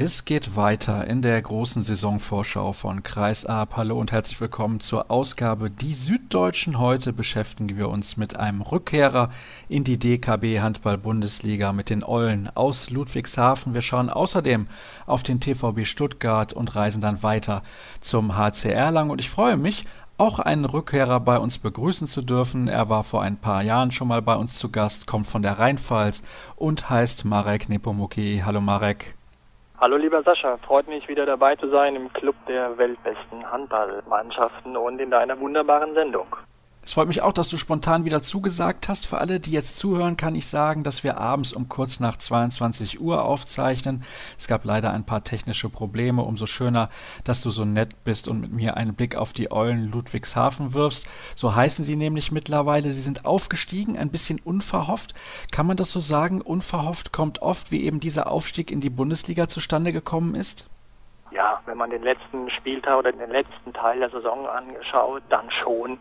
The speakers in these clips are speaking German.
Es geht weiter in der großen Saisonvorschau von Kreis A. Hallo und herzlich willkommen zur Ausgabe Die Süddeutschen. Heute beschäftigen wir uns mit einem Rückkehrer in die DKB Handball-Bundesliga mit den Eulen aus Ludwigshafen. Wir schauen außerdem auf den TVB Stuttgart und reisen dann weiter zum HC Erlangen. Und ich freue mich, auch einen Rückkehrer bei uns begrüßen zu dürfen. Er war vor ein paar Jahren schon mal bei uns zu Gast, kommt von der Rheinpfalz und heißt Marek Nepomuki. Hallo Marek. Hallo lieber Sascha, freut mich wieder dabei zu sein im Club der weltbesten Handballmannschaften und in deiner wunderbaren Sendung. Es freut mich auch, dass du spontan wieder zugesagt hast. Für alle, die jetzt zuhören, kann ich sagen, dass wir abends um kurz nach 22 Uhr aufzeichnen. Es gab leider ein paar technische Probleme. Umso schöner, dass du so nett bist und mit mir einen Blick auf die Eulen Ludwigshafen wirfst. So heißen sie nämlich mittlerweile. Sie sind aufgestiegen, ein bisschen unverhofft. Kann man das so sagen? Unverhofft kommt oft, wie eben dieser Aufstieg in die Bundesliga zustande gekommen ist? Ja, wenn man den letzten Spieltag oder den letzten Teil der Saison anschaut, dann schon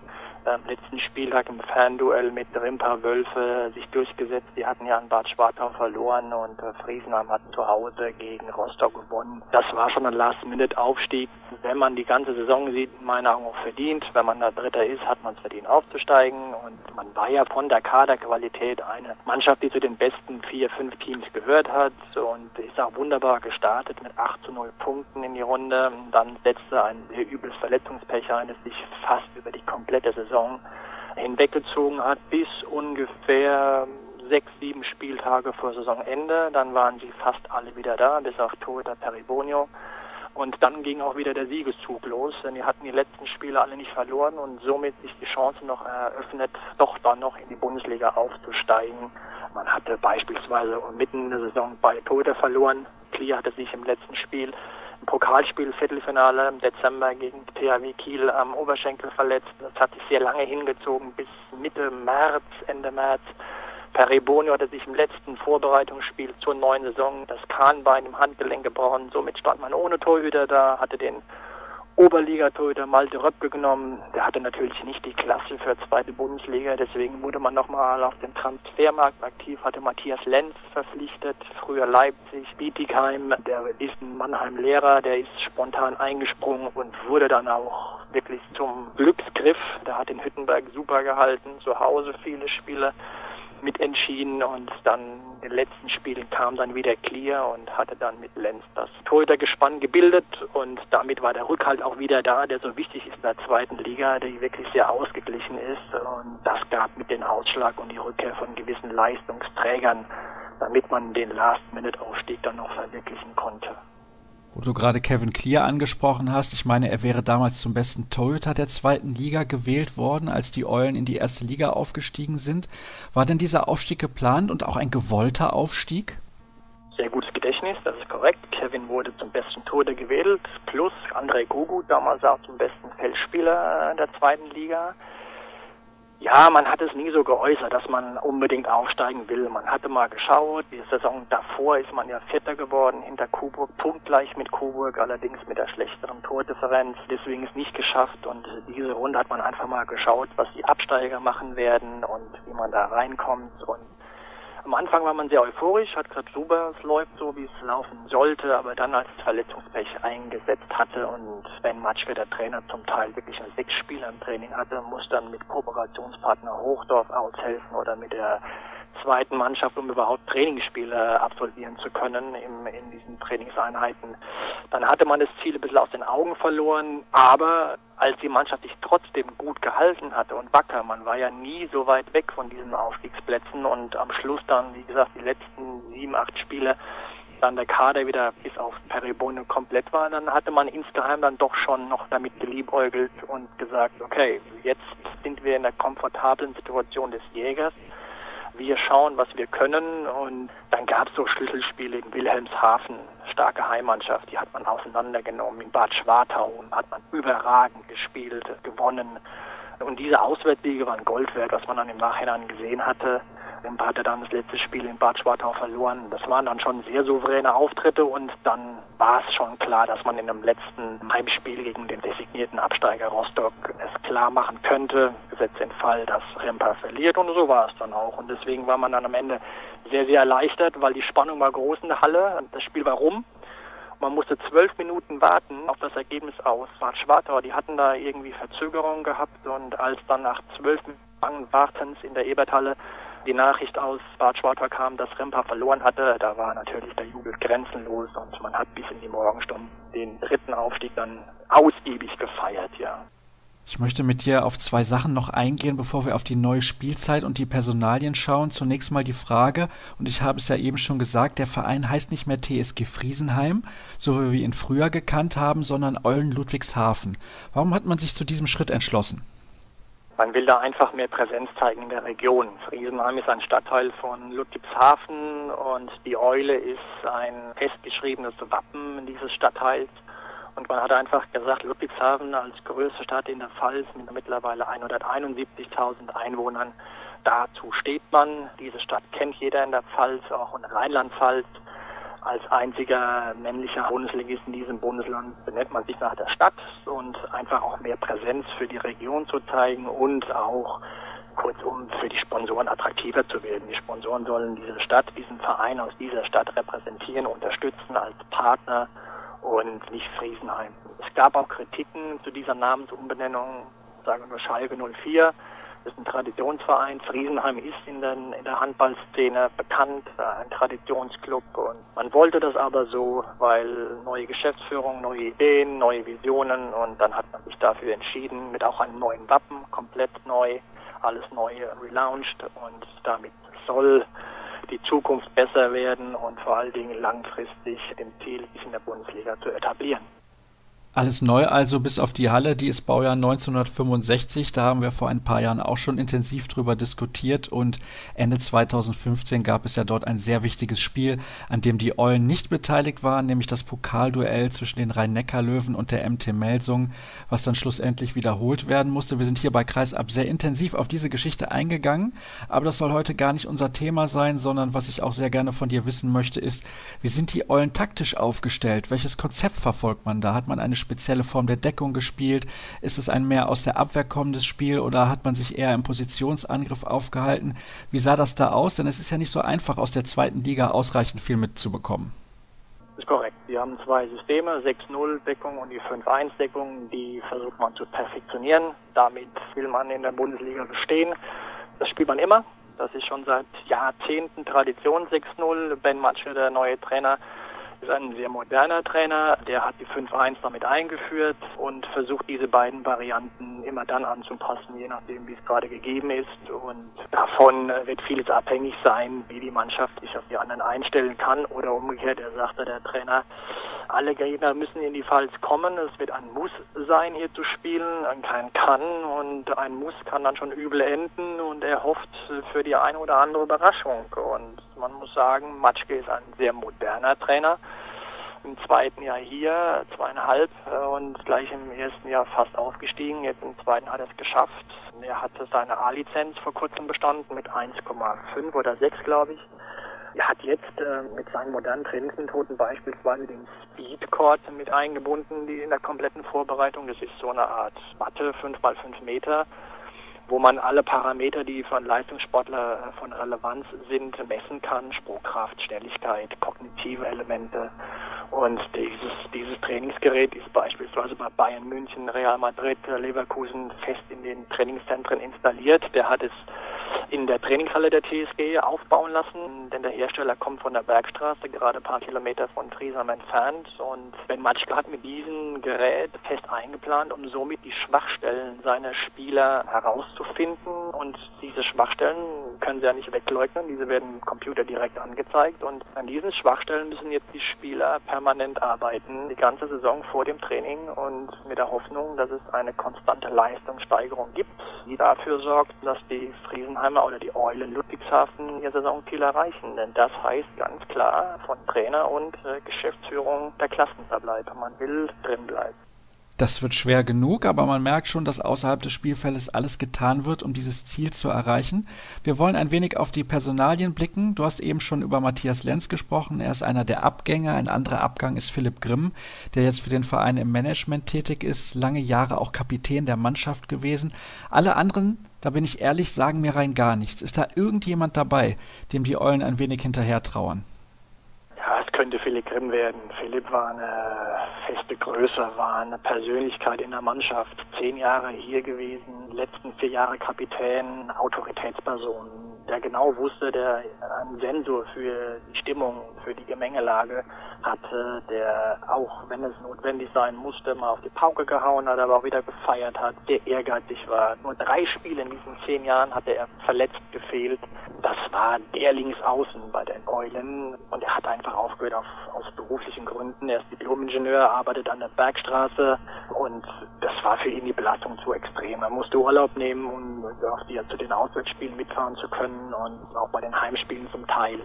am letzten Spieltag im Fernduell mit Rimper Wölfe sich durchgesetzt. Die hatten ja in Bad Schwartau verloren und äh, Friesenheim hat zu Hause gegen Rostock gewonnen. Das war schon ein Last-Minute-Aufstieg. Wenn man die ganze Saison sieht, in meinen Augen auch verdient. Wenn man da Dritter ist, hat man es verdient aufzusteigen. Und man war ja von der Kaderqualität eine Mannschaft, die zu den besten vier, fünf Teams gehört hat und ist auch wunderbar gestartet mit 8 zu 0 Punkten in die Runde. Dann setzte ein übles Verletzungspech ein, das sich fast über die komplette Saison Saison hinweggezogen hat bis ungefähr sechs, sieben Spieltage vor Saisonende. Dann waren sie fast alle wieder da, bis auf Torhüter Peribonio. Und dann ging auch wieder der Siegeszug los, denn die hatten die letzten Spiele alle nicht verloren und somit sich die Chance noch eröffnet, doch dann noch in die Bundesliga aufzusteigen. Man hatte beispielsweise mitten in der Saison bei Torhüter verloren. Klier hatte sich im letzten Spiel Pokalspiel, Viertelfinale im Dezember gegen THW Kiel am Oberschenkel verletzt. Das hat sich sehr lange hingezogen, bis Mitte März, Ende März. Peribonio hatte sich im letzten Vorbereitungsspiel zur neuen Saison das Kahnbein im Handgelenk gebrochen. Somit stand man ohne Torhüter da, hatte den Oberligatorhüter Malte Röpke genommen. Der hatte natürlich nicht die Klasse für zweite Bundesliga, deswegen wurde man nochmal auf dem Transfermarkt aktiv, hatte Matthias Lenz verpflichtet, früher Leipzig, Bietigheim, der ist ein Mannheim-Lehrer, der ist spontan eingesprungen und wurde dann auch wirklich zum Glücksgriff. Der hat in Hüttenberg super gehalten, zu Hause viele Spiele mitentschieden und dann in den letzten Spielen kam dann wieder Clear und hatte dann mit Lenz das Torhütergespann gebildet und damit war der Rückhalt auch wieder da, der so wichtig ist in der zweiten Liga, die wirklich sehr ausgeglichen ist. Und das gab mit den Ausschlag und die Rückkehr von gewissen Leistungsträgern, damit man den Last-Minute-Aufstieg dann noch verwirklichen konnte wo du gerade Kevin Clear angesprochen hast. Ich meine, er wäre damals zum besten Torhüter der zweiten Liga gewählt worden, als die Eulen in die erste Liga aufgestiegen sind. War denn dieser Aufstieg geplant und auch ein gewollter Aufstieg? Sehr gutes Gedächtnis, das ist korrekt. Kevin wurde zum besten Torhüter gewählt, plus Andrei Gugu, damals auch zum besten Feldspieler der zweiten Liga. Ja, man hat es nie so geäußert, dass man unbedingt aufsteigen will. Man hatte mal geschaut, die Saison davor ist man ja Vierter geworden hinter Coburg, punktgleich mit Coburg, allerdings mit der schlechteren Tordifferenz. Deswegen ist nicht geschafft und diese Runde hat man einfach mal geschaut, was die Absteiger machen werden und wie man da reinkommt und am Anfang war man sehr euphorisch, hat gesagt, super, es läuft so, wie es laufen sollte, aber dann als Verletzungspech eingesetzt hatte und Ben Matschke, der Trainer, zum Teil wirklich nur sechs Spieler im Training hatte, muss dann mit Kooperationspartner Hochdorf aushelfen oder mit der zweiten Mannschaft, um überhaupt Trainingsspiele absolvieren zu können im, in diesen Trainingseinheiten. Dann hatte man das Ziel ein bisschen aus den Augen verloren, aber als die Mannschaft sich trotzdem gut gehalten hatte und wacker, man war ja nie so weit weg von diesen Aufstiegsplätzen und am Schluss dann, wie gesagt, die letzten sieben, acht Spiele, dann der Kader wieder bis auf Peribone komplett war, dann hatte man insgeheim dann doch schon noch damit geliebäugelt und gesagt, okay, jetzt sind wir in der komfortablen Situation des Jägers wir schauen, was wir können und dann gab es so Schlüsselspiele in Wilhelmshaven, starke Heimmannschaft, die hat man auseinandergenommen. In Bad Schwartau hat man überragend gespielt, gewonnen. Und diese Auswärtssiege waren Gold wert, was man dann im Nachhinein gesehen hatte. Rimpa hatte dann das letzte Spiel in Bad Schwartau verloren. Das waren dann schon sehr souveräne Auftritte und dann war es schon klar, dass man in dem letzten Heimspiel gegen den designierten Absteiger Rostock es klar machen könnte, gesetzt den Fall, dass Rimpa verliert und so war es dann auch. Und deswegen war man dann am Ende sehr, sehr erleichtert, weil die Spannung war groß in der Halle. Das Spiel war rum Man musste zwölf Minuten warten auf das Ergebnis aus Bad Schwartau. Die hatten da irgendwie Verzögerungen gehabt und als dann nach zwölf Minuten Wartens in der Eberthalle die Nachricht aus Bad Schwartau kam, dass Rimpa verloren hatte, da war natürlich der Jubel grenzenlos und man hat bis in die Morgenstunden den dritten Aufstieg dann ausgiebig gefeiert, ja. Ich möchte mit dir auf zwei Sachen noch eingehen, bevor wir auf die neue Spielzeit und die Personalien schauen. Zunächst mal die Frage, und ich habe es ja eben schon gesagt, der Verein heißt nicht mehr TSG Friesenheim, so wie wir ihn früher gekannt haben, sondern Eulen Ludwigshafen. Warum hat man sich zu diesem Schritt entschlossen? Man will da einfach mehr Präsenz zeigen in der Region. Friesenheim ist ein Stadtteil von Ludwigshafen und die Eule ist ein festgeschriebenes Wappen dieses Stadtteils. Und man hat einfach gesagt, Ludwigshafen als größte Stadt in der Pfalz mit mittlerweile 171.000 Einwohnern, dazu steht man. Diese Stadt kennt jeder in der Pfalz, auch in Rheinland-Pfalz. Als einziger männlicher Bundesligist in diesem Bundesland benennt man sich nach der Stadt und einfach auch mehr Präsenz für die Region zu zeigen und auch kurzum für die Sponsoren attraktiver zu werden. Die Sponsoren sollen diese Stadt, diesen Verein aus dieser Stadt repräsentieren, unterstützen als Partner und nicht Friesenheim. Es gab auch Kritiken zu dieser Namensumbenennung, sagen wir Schalke 04. Ist ein Traditionsverein. Friesenheim ist in, den, in der Handballszene bekannt, ein Traditionsclub. Und man wollte das aber so, weil neue Geschäftsführung, neue Ideen, neue Visionen. Und dann hat man sich dafür entschieden, mit auch einem neuen Wappen, komplett neu, alles neu relaunched. Und damit soll die Zukunft besser werden und vor allen Dingen langfristig dem Ziel, sich in der Bundesliga zu etablieren. Alles neu also bis auf die Halle, die ist Baujahr 1965. Da haben wir vor ein paar Jahren auch schon intensiv drüber diskutiert und Ende 2015 gab es ja dort ein sehr wichtiges Spiel, an dem die Eulen nicht beteiligt waren, nämlich das Pokalduell zwischen den Rhein-Neckar-Löwen und der MT Melsung, was dann schlussendlich wiederholt werden musste. Wir sind hier bei Kreisab sehr intensiv auf diese Geschichte eingegangen, aber das soll heute gar nicht unser Thema sein, sondern was ich auch sehr gerne von dir wissen möchte, ist, wie sind die Eulen taktisch aufgestellt? Welches Konzept verfolgt man da? Hat man eine spezielle Form der Deckung gespielt? Ist es ein mehr aus der Abwehr kommendes Spiel oder hat man sich eher im Positionsangriff aufgehalten? Wie sah das da aus? Denn es ist ja nicht so einfach, aus der zweiten Liga ausreichend viel mitzubekommen. Das ist korrekt. Wir haben zwei Systeme, 6-0-Deckung und die 5-1-Deckung. Die versucht man zu perfektionieren. Damit will man in der Bundesliga bestehen. Das spielt man immer. Das ist schon seit Jahrzehnten Tradition 6-0. Ben Matsche, der neue Trainer, ist ein sehr moderner Trainer, der hat die 5-1 damit eingeführt und versucht diese beiden Varianten immer dann anzupassen, je nachdem wie es gerade gegeben ist. Und davon wird vieles abhängig sein, wie die Mannschaft sich auf die anderen einstellen kann oder umgekehrt, er sagte der Trainer, alle Gegner müssen in die Pfalz kommen. Es wird ein Muss sein, hier zu spielen, kein Kann und ein Muss kann dann schon übel enden und er hofft für die eine oder andere Überraschung. Und man muss sagen, Matschke ist ein sehr moderner Trainer. Im zweiten Jahr hier, zweieinhalb und gleich im ersten Jahr fast aufgestiegen. Jetzt im zweiten hat er es geschafft. Er hatte seine A-Lizenz vor kurzem bestanden mit 1,5 oder 6, glaube ich. Er hat jetzt äh, mit seinen modernen Trainingsmethoden beispielsweise den Speedcord mit eingebunden, die in der kompletten Vorbereitung. Das ist so eine Art Matte, 5 mal 5 Meter, wo man alle Parameter, die von Leistungssportler äh, von Relevanz sind, messen kann. Sprungkraft, Schnelligkeit, kognitive Elemente. Und dieses, dieses Trainingsgerät ist beispielsweise bei Bayern München, Real Madrid, Leverkusen fest in den Trainingszentren installiert. Der hat es in der Trainingshalle der TSG aufbauen lassen, denn der Hersteller kommt von der Bergstraße, gerade ein paar Kilometer von Friesheim entfernt. Und Ben Matschke hat mit diesem Gerät fest eingeplant, um somit die Schwachstellen seiner Spieler herauszufinden. Und diese Schwachstellen können sie ja nicht wegleugnen, diese werden im Computer direkt angezeigt. Und an diesen Schwachstellen müssen jetzt die Spieler permanent arbeiten, die ganze Saison vor dem Training und mit der Hoffnung, dass es eine konstante Leistungssteigerung gibt, die dafür sorgt, dass die Friesenheimer Bremer oder die Eulen Ludwigshafen ihr Saisonziel erreichen. Denn das heißt ganz klar von Trainer und äh, Geschäftsführung der Klassenverbleib. Man will drin bleiben. Das wird schwer genug, aber man merkt schon, dass außerhalb des Spielfeldes alles getan wird, um dieses Ziel zu erreichen. Wir wollen ein wenig auf die Personalien blicken. Du hast eben schon über Matthias Lenz gesprochen. Er ist einer der Abgänger. Ein anderer Abgang ist Philipp Grimm, der jetzt für den Verein im Management tätig ist, lange Jahre auch Kapitän der Mannschaft gewesen. Alle anderen, da bin ich ehrlich, sagen mir rein gar nichts. Ist da irgendjemand dabei, dem die Eulen ein wenig hinterher trauern? könnte Philipp Grimm werden. Philipp war eine feste Größe, war eine Persönlichkeit in der Mannschaft. Zehn Jahre hier gewesen, letzten vier Jahre Kapitän, Autoritätsperson, der genau wusste, der einen Sensor für die Stimmung, für die Gemengelage hatte, der auch, wenn es notwendig sein musste, mal auf die Pauke gehauen hat, aber auch wieder gefeiert hat, der ehrgeizig war. Nur drei Spiele in diesen zehn Jahren hatte er verletzt gefehlt. Das war der Linksaußen bei den Eulen und er hat einfach aufgehört auf, aus beruflichen Gründen. Er ist Diplom-Ingenieur, arbeitet an der Bergstraße und das war für ihn die Belastung zu extrem. Er musste Urlaub nehmen, um zu den Auswärtsspielen mitfahren zu können und auch bei den Heimspielen zum Teil.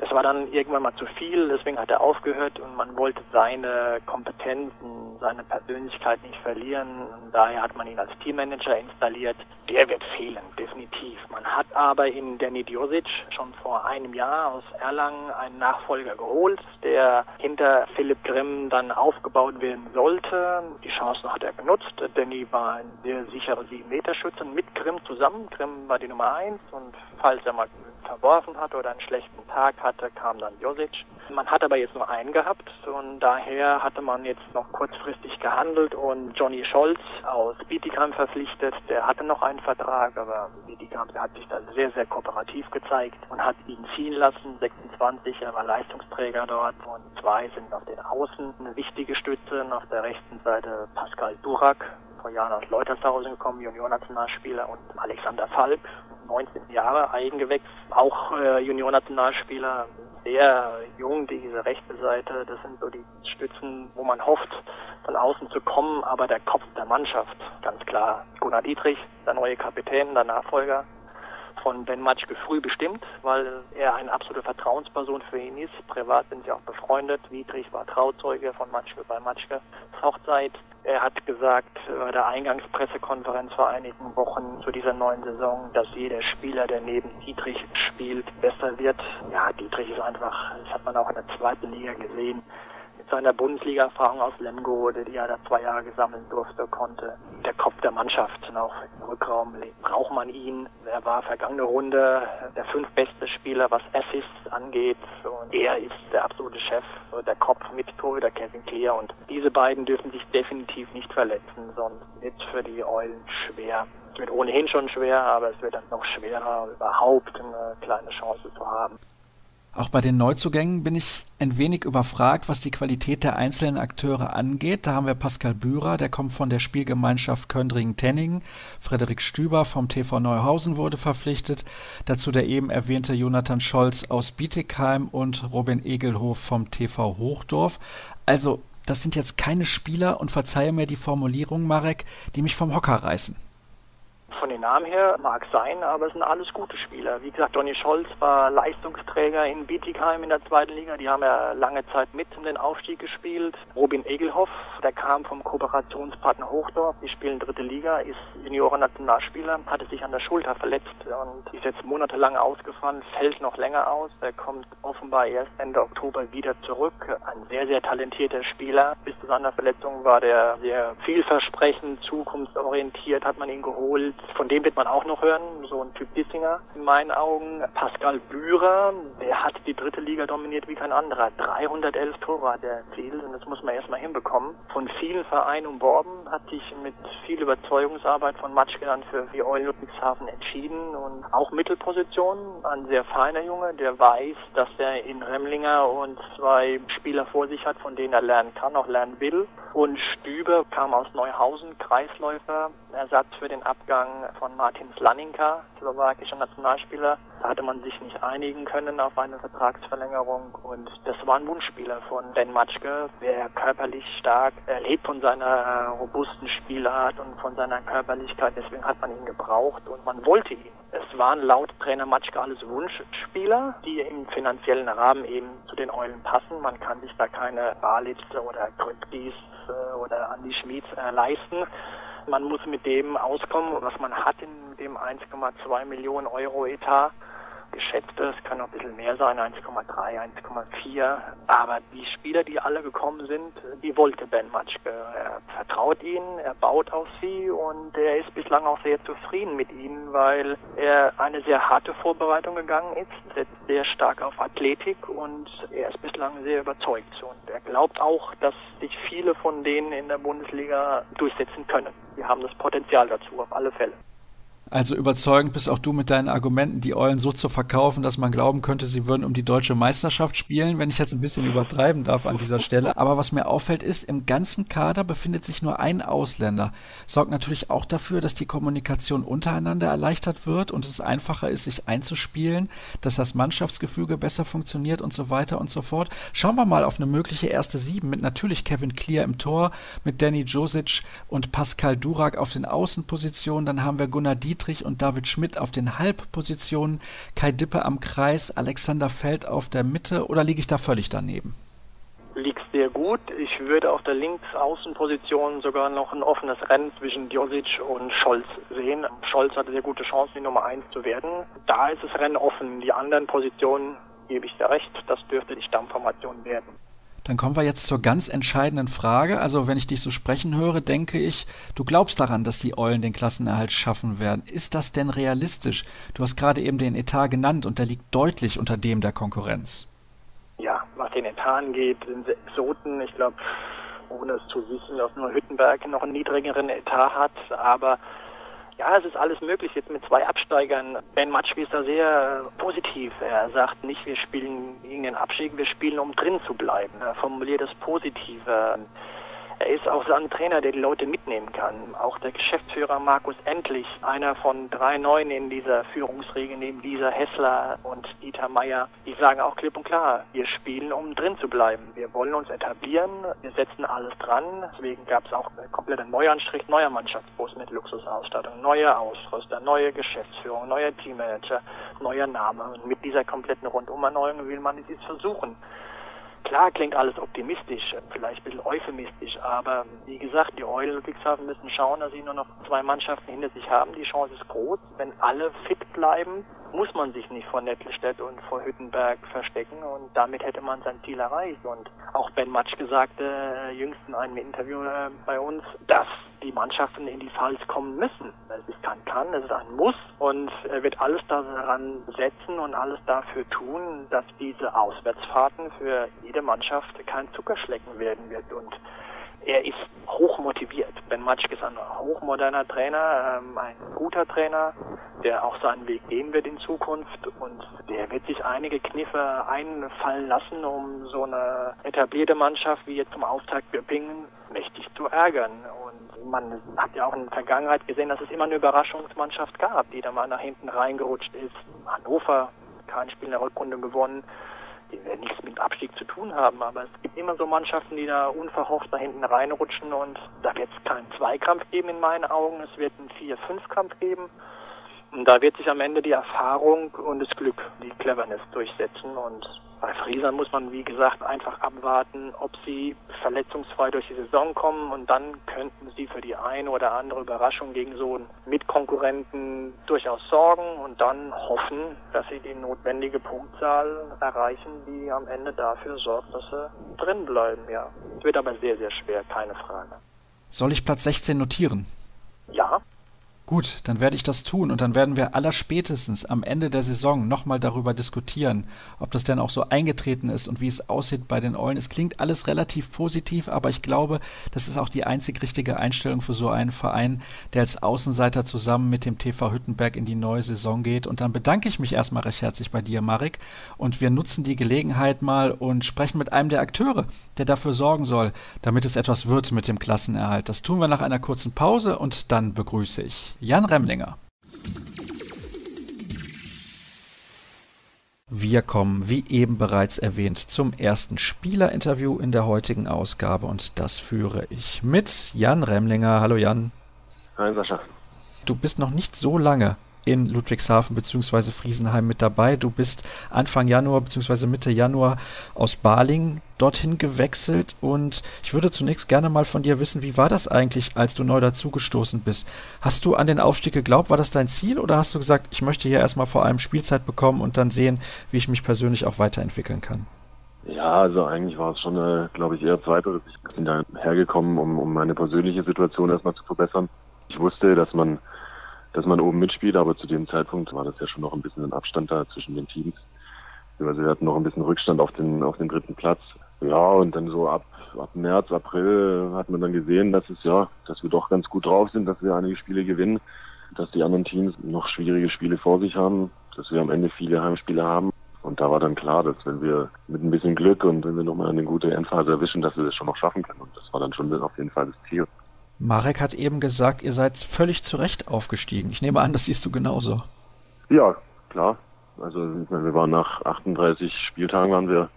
Das war dann irgendwann mal zu viel, deswegen hat er aufgehört und man wollte seine Kompetenzen, seine Persönlichkeit nicht verlieren. Daher hat man ihn als Teammanager installiert. Der wird fehlen, definitiv. Man hat aber in Danny Diosic schon vor einem Jahr aus Erlangen einen Nachfolger geholt, der hinter Philipp Grimm dann aufgebaut werden sollte. Die Chancen hat er genutzt. Danny war ein sehr sicherer 7-Meter-Schütze mit Grimm zusammen. Grimm war die Nummer 1 und falls er mal verworfen hat oder einen schlechten Tag hatte, kam dann Josic. Man hat aber jetzt nur einen gehabt und daher hatte man jetzt noch kurzfristig gehandelt und Johnny Scholz aus Bietigheim verpflichtet. Der hatte noch einen Vertrag, aber Bietigheim hat sich da sehr, sehr kooperativ gezeigt und hat ihn ziehen lassen. 26, er war Leistungsträger dort und zwei sind auf den Außen eine wichtige Stütze. Und auf der rechten Seite Pascal Durak, vor Jahren aus Leutershausen gekommen, Juniornationalspieler und Alexander Falk, 19 Jahre Eigengewächs, auch äh, Juniornationalspieler, sehr jung, diese rechte Seite. Das sind so die Stützen, wo man hofft, von außen zu kommen, aber der Kopf der Mannschaft, ganz klar Gunnar Dietrich, der neue Kapitän, der Nachfolger von Ben Matschke früh bestimmt, weil er eine absolute Vertrauensperson für ihn ist. Privat sind sie auch befreundet. Dietrich war Trauzeuge von Matschke bei Matschke Hochzeit. Er hat gesagt bei der Eingangspressekonferenz vor einigen Wochen zu dieser neuen Saison, dass jeder Spieler, der neben Dietrich spielt, besser wird. Ja, Dietrich ist einfach, das hat man auch in der zweiten Liga gesehen, seiner Bundesliga-Erfahrung aus Lemgo, die er da zwei Jahre gesammeln durfte, konnte. Der Kopf der Mannschaft, auch im Rückraum braucht man ihn. Er war vergangene Runde der fünftbeste Spieler, was Assists angeht. Und er ist der absolute Chef, der Kopf mit Torhüter Kevin Clear. Und diese beiden dürfen sich definitiv nicht verletzen, sonst wird es für die Eulen schwer. Es wird ohnehin schon schwer, aber es wird dann noch schwerer, überhaupt eine kleine Chance zu haben. Auch bei den Neuzugängen bin ich ein wenig überfragt, was die Qualität der einzelnen Akteure angeht. Da haben wir Pascal Bührer, der kommt von der Spielgemeinschaft Köndringen-Tenningen. Frederik Stüber vom TV Neuhausen wurde verpflichtet. Dazu der eben erwähnte Jonathan Scholz aus Bietigheim und Robin Egelhof vom TV Hochdorf. Also, das sind jetzt keine Spieler und verzeihe mir die Formulierung, Marek, die mich vom Hocker reißen von den Namen her mag sein, aber es sind alles gute Spieler. Wie gesagt, Donny Scholz war Leistungsträger in Bietigheim in der zweiten Liga. Die haben ja lange Zeit mit in den Aufstieg gespielt. Robin Egelhoff, der kam vom Kooperationspartner Hochdorf. Die spielen dritte Liga, ist Junioren-Nationalspieler, hatte sich an der Schulter verletzt und ist jetzt monatelang ausgefallen, fällt noch länger aus. Er kommt offenbar erst Ende Oktober wieder zurück. Ein sehr, sehr talentierter Spieler. Bis zu seiner Verletzung war der sehr vielversprechend, zukunftsorientiert, hat man ihn geholt von dem wird man auch noch hören, so ein Typ Dissinger in meinen Augen. Pascal Bührer, der hat die dritte Liga dominiert wie kein anderer. 311 Tore hat er erzielt und das muss man erstmal hinbekommen. Von vielen Vereinen umworben, hat sich mit viel Überzeugungsarbeit von Matschke dann für die Eulen Ludwigshafen entschieden und auch Mittelposition. Ein sehr feiner Junge, der weiß, dass er in Remlinger und zwei Spieler vor sich hat, von denen er lernen kann, auch lernen will. Und Stübe kam aus Neuhausen, Kreisläufer, Ersatz für den Abgang von Martin Slaninka, slowakischer Nationalspieler. Da hatte man sich nicht einigen können auf eine Vertragsverlängerung und das war ein Wunschspieler von Ben Matschke, der körperlich stark, er lebt von seiner robusten Spielart und von seiner Körperlichkeit, deswegen hat man ihn gebraucht und man wollte ihn. Es waren laut Trainer Matschke alles Wunschspieler, die im finanziellen Rahmen eben zu den Eulen passen. Man kann sich da keine Balitz oder Grüttgis äh, oder Andi Schmieds äh, leisten. Man muss mit dem auskommen, was man hat in dem 1,2 Millionen Euro Etat. Geschätzt, es kann noch ein bisschen mehr sein, 1,3, 1,4. Aber die Spieler, die alle gekommen sind, die wollte Ben Matschke. Er vertraut ihnen, er baut auf sie und er ist bislang auch sehr zufrieden mit ihnen, weil er eine sehr harte Vorbereitung gegangen ist, setzt sehr stark auf Athletik und er ist bislang sehr überzeugt. Und er glaubt auch, dass sich viele von denen in der Bundesliga durchsetzen können. Wir haben das Potenzial dazu, auf alle Fälle. Also überzeugend bist auch du mit deinen Argumenten, die Eulen so zu verkaufen, dass man glauben könnte, sie würden um die deutsche Meisterschaft spielen, wenn ich jetzt ein bisschen übertreiben darf an dieser Stelle. Aber was mir auffällt ist, im ganzen Kader befindet sich nur ein Ausländer. Sorgt natürlich auch dafür, dass die Kommunikation untereinander erleichtert wird und es einfacher ist, sich einzuspielen, dass das Mannschaftsgefüge besser funktioniert und so weiter und so fort. Schauen wir mal auf eine mögliche erste Sieben mit natürlich Kevin Clear im Tor, mit Danny Josic und Pascal Durak auf den Außenpositionen. Dann haben wir Gunnar Diet Dietrich und David Schmidt auf den Halbpositionen, Kai Dippe am Kreis, Alexander Feld auf der Mitte oder liege ich da völlig daneben? Liegt sehr gut. Ich würde auf der Linksaußenposition sogar noch ein offenes Rennen zwischen Josic und Scholz sehen. Scholz hatte sehr gute Chancen, die Nummer 1 zu werden. Da ist das Rennen offen. Die anderen Positionen gebe ich dir recht, das dürfte die Stammformation werden. Dann kommen wir jetzt zur ganz entscheidenden Frage. Also, wenn ich dich so sprechen höre, denke ich, du glaubst daran, dass die Eulen den Klassenerhalt schaffen werden. Ist das denn realistisch? Du hast gerade eben den Etat genannt und der liegt deutlich unter dem der Konkurrenz. Ja, was den Etat angeht, sind sie Exoten. Ich glaube, ohne es zu wissen, dass nur Hüttenberg noch einen niedrigeren Etat hat. Aber ja, es ist alles möglich jetzt mit zwei Absteigern. Ben Matschke ist da sehr positiv. Er sagt nicht, wir spielen gegen den Abstieg, wir spielen, um drin zu bleiben. Er formuliert das Positive. Er ist auch so ein Trainer, der die Leute mitnehmen kann. Auch der Geschäftsführer Markus Endlich, einer von drei Neuen in dieser Führungsriege, neben Lisa Hessler und Dieter Meier, die sagen auch klipp und klar, wir spielen, um drin zu bleiben. Wir wollen uns etablieren, wir setzen alles dran. Deswegen gab es auch einen Neuanstrich, neuer Mannschaftsbus mit Luxusausstattung, neue Ausrüster, neue Geschäftsführung, neuer Teammanager, neuer Name. Und mit dieser kompletten Rundumerneuerung will man es versuchen. Klar klingt alles optimistisch, vielleicht ein bisschen euphemistisch, aber wie gesagt, die Eulen Ludwigshafen müssen schauen, dass sie nur noch zwei Mannschaften hinter sich haben. Die Chance ist groß. Wenn alle fit bleiben, muss man sich nicht vor Nettelstedt und vor Hüttenberg verstecken und damit hätte man sein Ziel erreicht. Und auch Ben Matsch sagte äh, jüngst in einem Interview äh, bei uns, dass die Mannschaften in die Pfalz kommen müssen. Es ist kein Kann, es ist ein Muss und er wird alles daran setzen und alles dafür tun, dass diese Auswärtsfahrten für jede Mannschaft kein Zuckerschlecken werden wird und er ist hoch motiviert. Ben Matschke ist ein hochmoderner Trainer, ähm, ein guter Trainer, der auch seinen Weg gehen wird in Zukunft und der wird sich einige Kniffe einfallen lassen, um so eine etablierte Mannschaft wie jetzt zum Auftakt Göppingen mächtig zu ärgern. Und man hat ja auch in der Vergangenheit gesehen, dass es immer eine Überraschungsmannschaft gab, die da mal nach hinten reingerutscht ist. Hannover, kein Spiel in der Rückrunde gewonnen die werden nichts mit Abstieg zu tun haben, aber es gibt immer so Mannschaften, die da unverhofft da hinten reinrutschen und da wird es keinen Zweikampf geben in meinen Augen, es wird einen Vier-Fünf-Kampf geben und da wird sich am Ende die Erfahrung und das Glück, die Cleverness durchsetzen und bei Friesern muss man, wie gesagt, einfach abwarten, ob sie verletzungsfrei durch die Saison kommen und dann könnten sie für die eine oder andere Überraschung gegen so einen Mitkonkurrenten durchaus sorgen und dann hoffen, dass sie die notwendige Punktzahl erreichen, die am Ende dafür sorgt, dass sie drin bleiben, ja. Es wird aber sehr, sehr schwer, keine Frage. Soll ich Platz 16 notieren? Ja. Gut, dann werde ich das tun und dann werden wir allerspätestens am Ende der Saison nochmal darüber diskutieren, ob das denn auch so eingetreten ist und wie es aussieht bei den Eulen. Es klingt alles relativ positiv, aber ich glaube, das ist auch die einzig richtige Einstellung für so einen Verein, der als Außenseiter zusammen mit dem TV Hüttenberg in die neue Saison geht. Und dann bedanke ich mich erstmal recht herzlich bei dir, Marek, und wir nutzen die Gelegenheit mal und sprechen mit einem der Akteure, der dafür sorgen soll, damit es etwas wird mit dem Klassenerhalt. Das tun wir nach einer kurzen Pause und dann begrüße ich Jan Remlinger. Wir kommen, wie eben bereits erwähnt, zum ersten Spielerinterview in der heutigen Ausgabe und das führe ich mit Jan Remlinger. Hallo Jan. Hi Sascha. Du bist noch nicht so lange in Ludwigshafen bzw. Friesenheim mit dabei. Du bist Anfang Januar bzw. Mitte Januar aus Baling dorthin gewechselt und ich würde zunächst gerne mal von dir wissen, wie war das eigentlich, als du neu dazugestoßen bist? Hast du an den Aufstieg geglaubt? War das dein Ziel oder hast du gesagt, ich möchte hier erstmal vor allem Spielzeit bekommen und dann sehen, wie ich mich persönlich auch weiterentwickeln kann? Ja, also eigentlich war es schon, äh, glaube ich, eher zweiteres. Ich bin da hergekommen, um, um meine persönliche Situation erstmal zu verbessern. Ich wusste, dass man, dass man oben mitspielt, aber zu dem Zeitpunkt war das ja schon noch ein bisschen ein Abstand da zwischen den Teams. Also wir hatten noch ein bisschen Rückstand auf den, auf den dritten Platz. Ja, und dann so ab, ab März, April hat man dann gesehen, dass es ja, dass wir doch ganz gut drauf sind, dass wir einige Spiele gewinnen, dass die anderen Teams noch schwierige Spiele vor sich haben, dass wir am Ende viele Heimspiele haben. Und da war dann klar, dass wenn wir mit ein bisschen Glück und wenn wir nochmal eine gute Endphase erwischen, dass wir das schon noch schaffen können. Und das war dann schon auf jeden Fall das Ziel. Marek hat eben gesagt, ihr seid völlig zu Recht aufgestiegen. Ich nehme an, das siehst du genauso. Ja, klar. Also wir waren nach 38 Spieltagen waren wir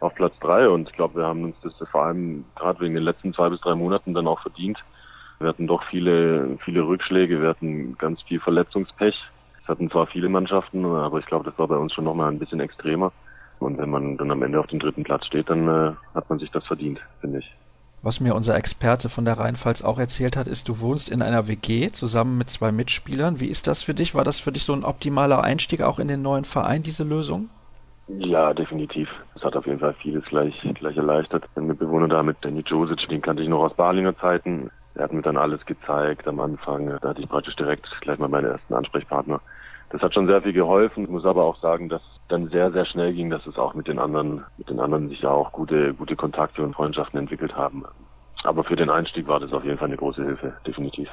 auf Platz drei und ich glaube, wir haben uns das vor allem gerade wegen den letzten zwei bis drei Monaten dann auch verdient. Wir hatten doch viele, viele Rückschläge, wir hatten ganz viel Verletzungspech. Es hatten zwar viele Mannschaften, aber ich glaube, das war bei uns schon nochmal ein bisschen extremer. Und wenn man dann am Ende auf dem dritten Platz steht, dann äh, hat man sich das verdient, finde ich. Was mir unser Experte von der Rheinpfalz auch erzählt hat, ist, du wohnst in einer WG zusammen mit zwei Mitspielern. Wie ist das für dich? War das für dich so ein optimaler Einstieg auch in den neuen Verein, diese Lösung? Ja, definitiv. Es hat auf jeden Fall vieles gleich, gleich erleichtert. Mein Mitbewohner da mit Danny Josic, den kannte ich noch aus Balinger Zeiten. Er hat mir dann alles gezeigt am Anfang. Da hatte ich praktisch direkt gleich mal meine ersten Ansprechpartner. Das hat schon sehr viel geholfen. Ich muss aber auch sagen, dass dann sehr, sehr schnell ging, dass es auch mit den anderen, mit den anderen sich ja auch gute, gute Kontakte und Freundschaften entwickelt haben. Aber für den Einstieg war das auf jeden Fall eine große Hilfe, definitiv.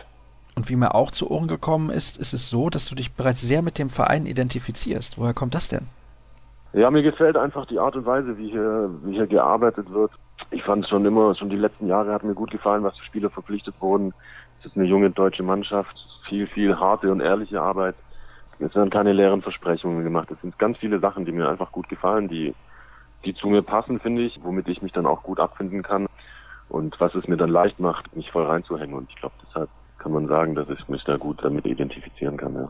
Und wie mir auch zu Ohren gekommen ist, ist es so, dass du dich bereits sehr mit dem Verein identifizierst. Woher kommt das denn? Ja, mir gefällt einfach die Art und Weise, wie hier, wie hier gearbeitet wird ich fand schon immer, schon die letzten Jahre hat mir gut gefallen, was für Spieler verpflichtet wurden. Es ist eine junge deutsche Mannschaft, viel, viel harte und ehrliche Arbeit. Es werden keine leeren Versprechungen gemacht. Es sind ganz viele Sachen, die mir einfach gut gefallen, die, die zu mir passen, finde ich, womit ich mich dann auch gut abfinden kann und was es mir dann leicht macht, mich voll reinzuhängen. Und ich glaube, deshalb kann man sagen, dass ich mich da gut damit identifizieren kann, ja.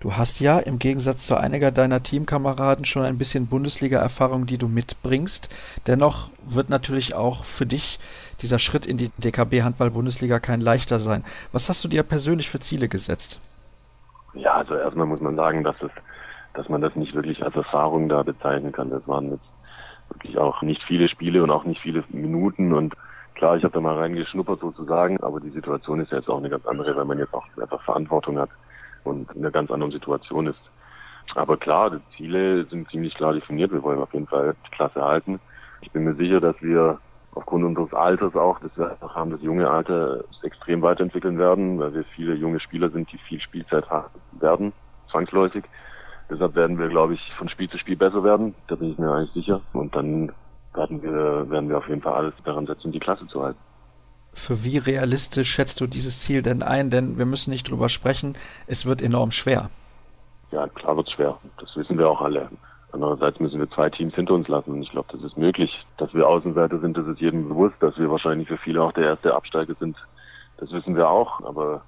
Du hast ja im Gegensatz zu einiger deiner Teamkameraden schon ein bisschen Bundesliga-Erfahrung, die du mitbringst. Dennoch wird natürlich auch für dich dieser Schritt in die DKB Handball-Bundesliga kein leichter sein. Was hast du dir persönlich für Ziele gesetzt? Ja, also erstmal muss man sagen, dass es, dass man das nicht wirklich als Erfahrung da bezeichnen kann. Das waren jetzt wirklich auch nicht viele Spiele und auch nicht viele Minuten und klar, ich habe da mal reingeschnuppert sozusagen, aber die Situation ist ja jetzt auch eine ganz andere, weil man jetzt auch einfach Verantwortung hat und in einer ganz anderen Situation ist. Aber klar, die Ziele sind ziemlich klar definiert. Wir wollen auf jeden Fall die Klasse halten. Ich bin mir sicher, dass wir aufgrund unseres Alters auch, dass wir einfach haben, das junge Alter extrem weiterentwickeln werden, weil wir viele junge Spieler sind, die viel Spielzeit haben werden, zwangsläufig. Deshalb werden wir, glaube ich, von Spiel zu Spiel besser werden. Da bin ich mir eigentlich sicher. Und dann werden wir, werden wir auf jeden Fall alles daran setzen, die Klasse zu halten. Für wie realistisch schätzt du dieses Ziel denn ein? Denn wir müssen nicht drüber sprechen, es wird enorm schwer. Ja, klar wird es schwer. Das wissen wir auch alle. Andererseits müssen wir zwei Teams hinter uns lassen. Und ich glaube, das ist möglich. Dass wir Außenseiter sind, das ist jedem bewusst. Dass wir wahrscheinlich für viele auch der erste Absteiger sind, das wissen wir auch. Aber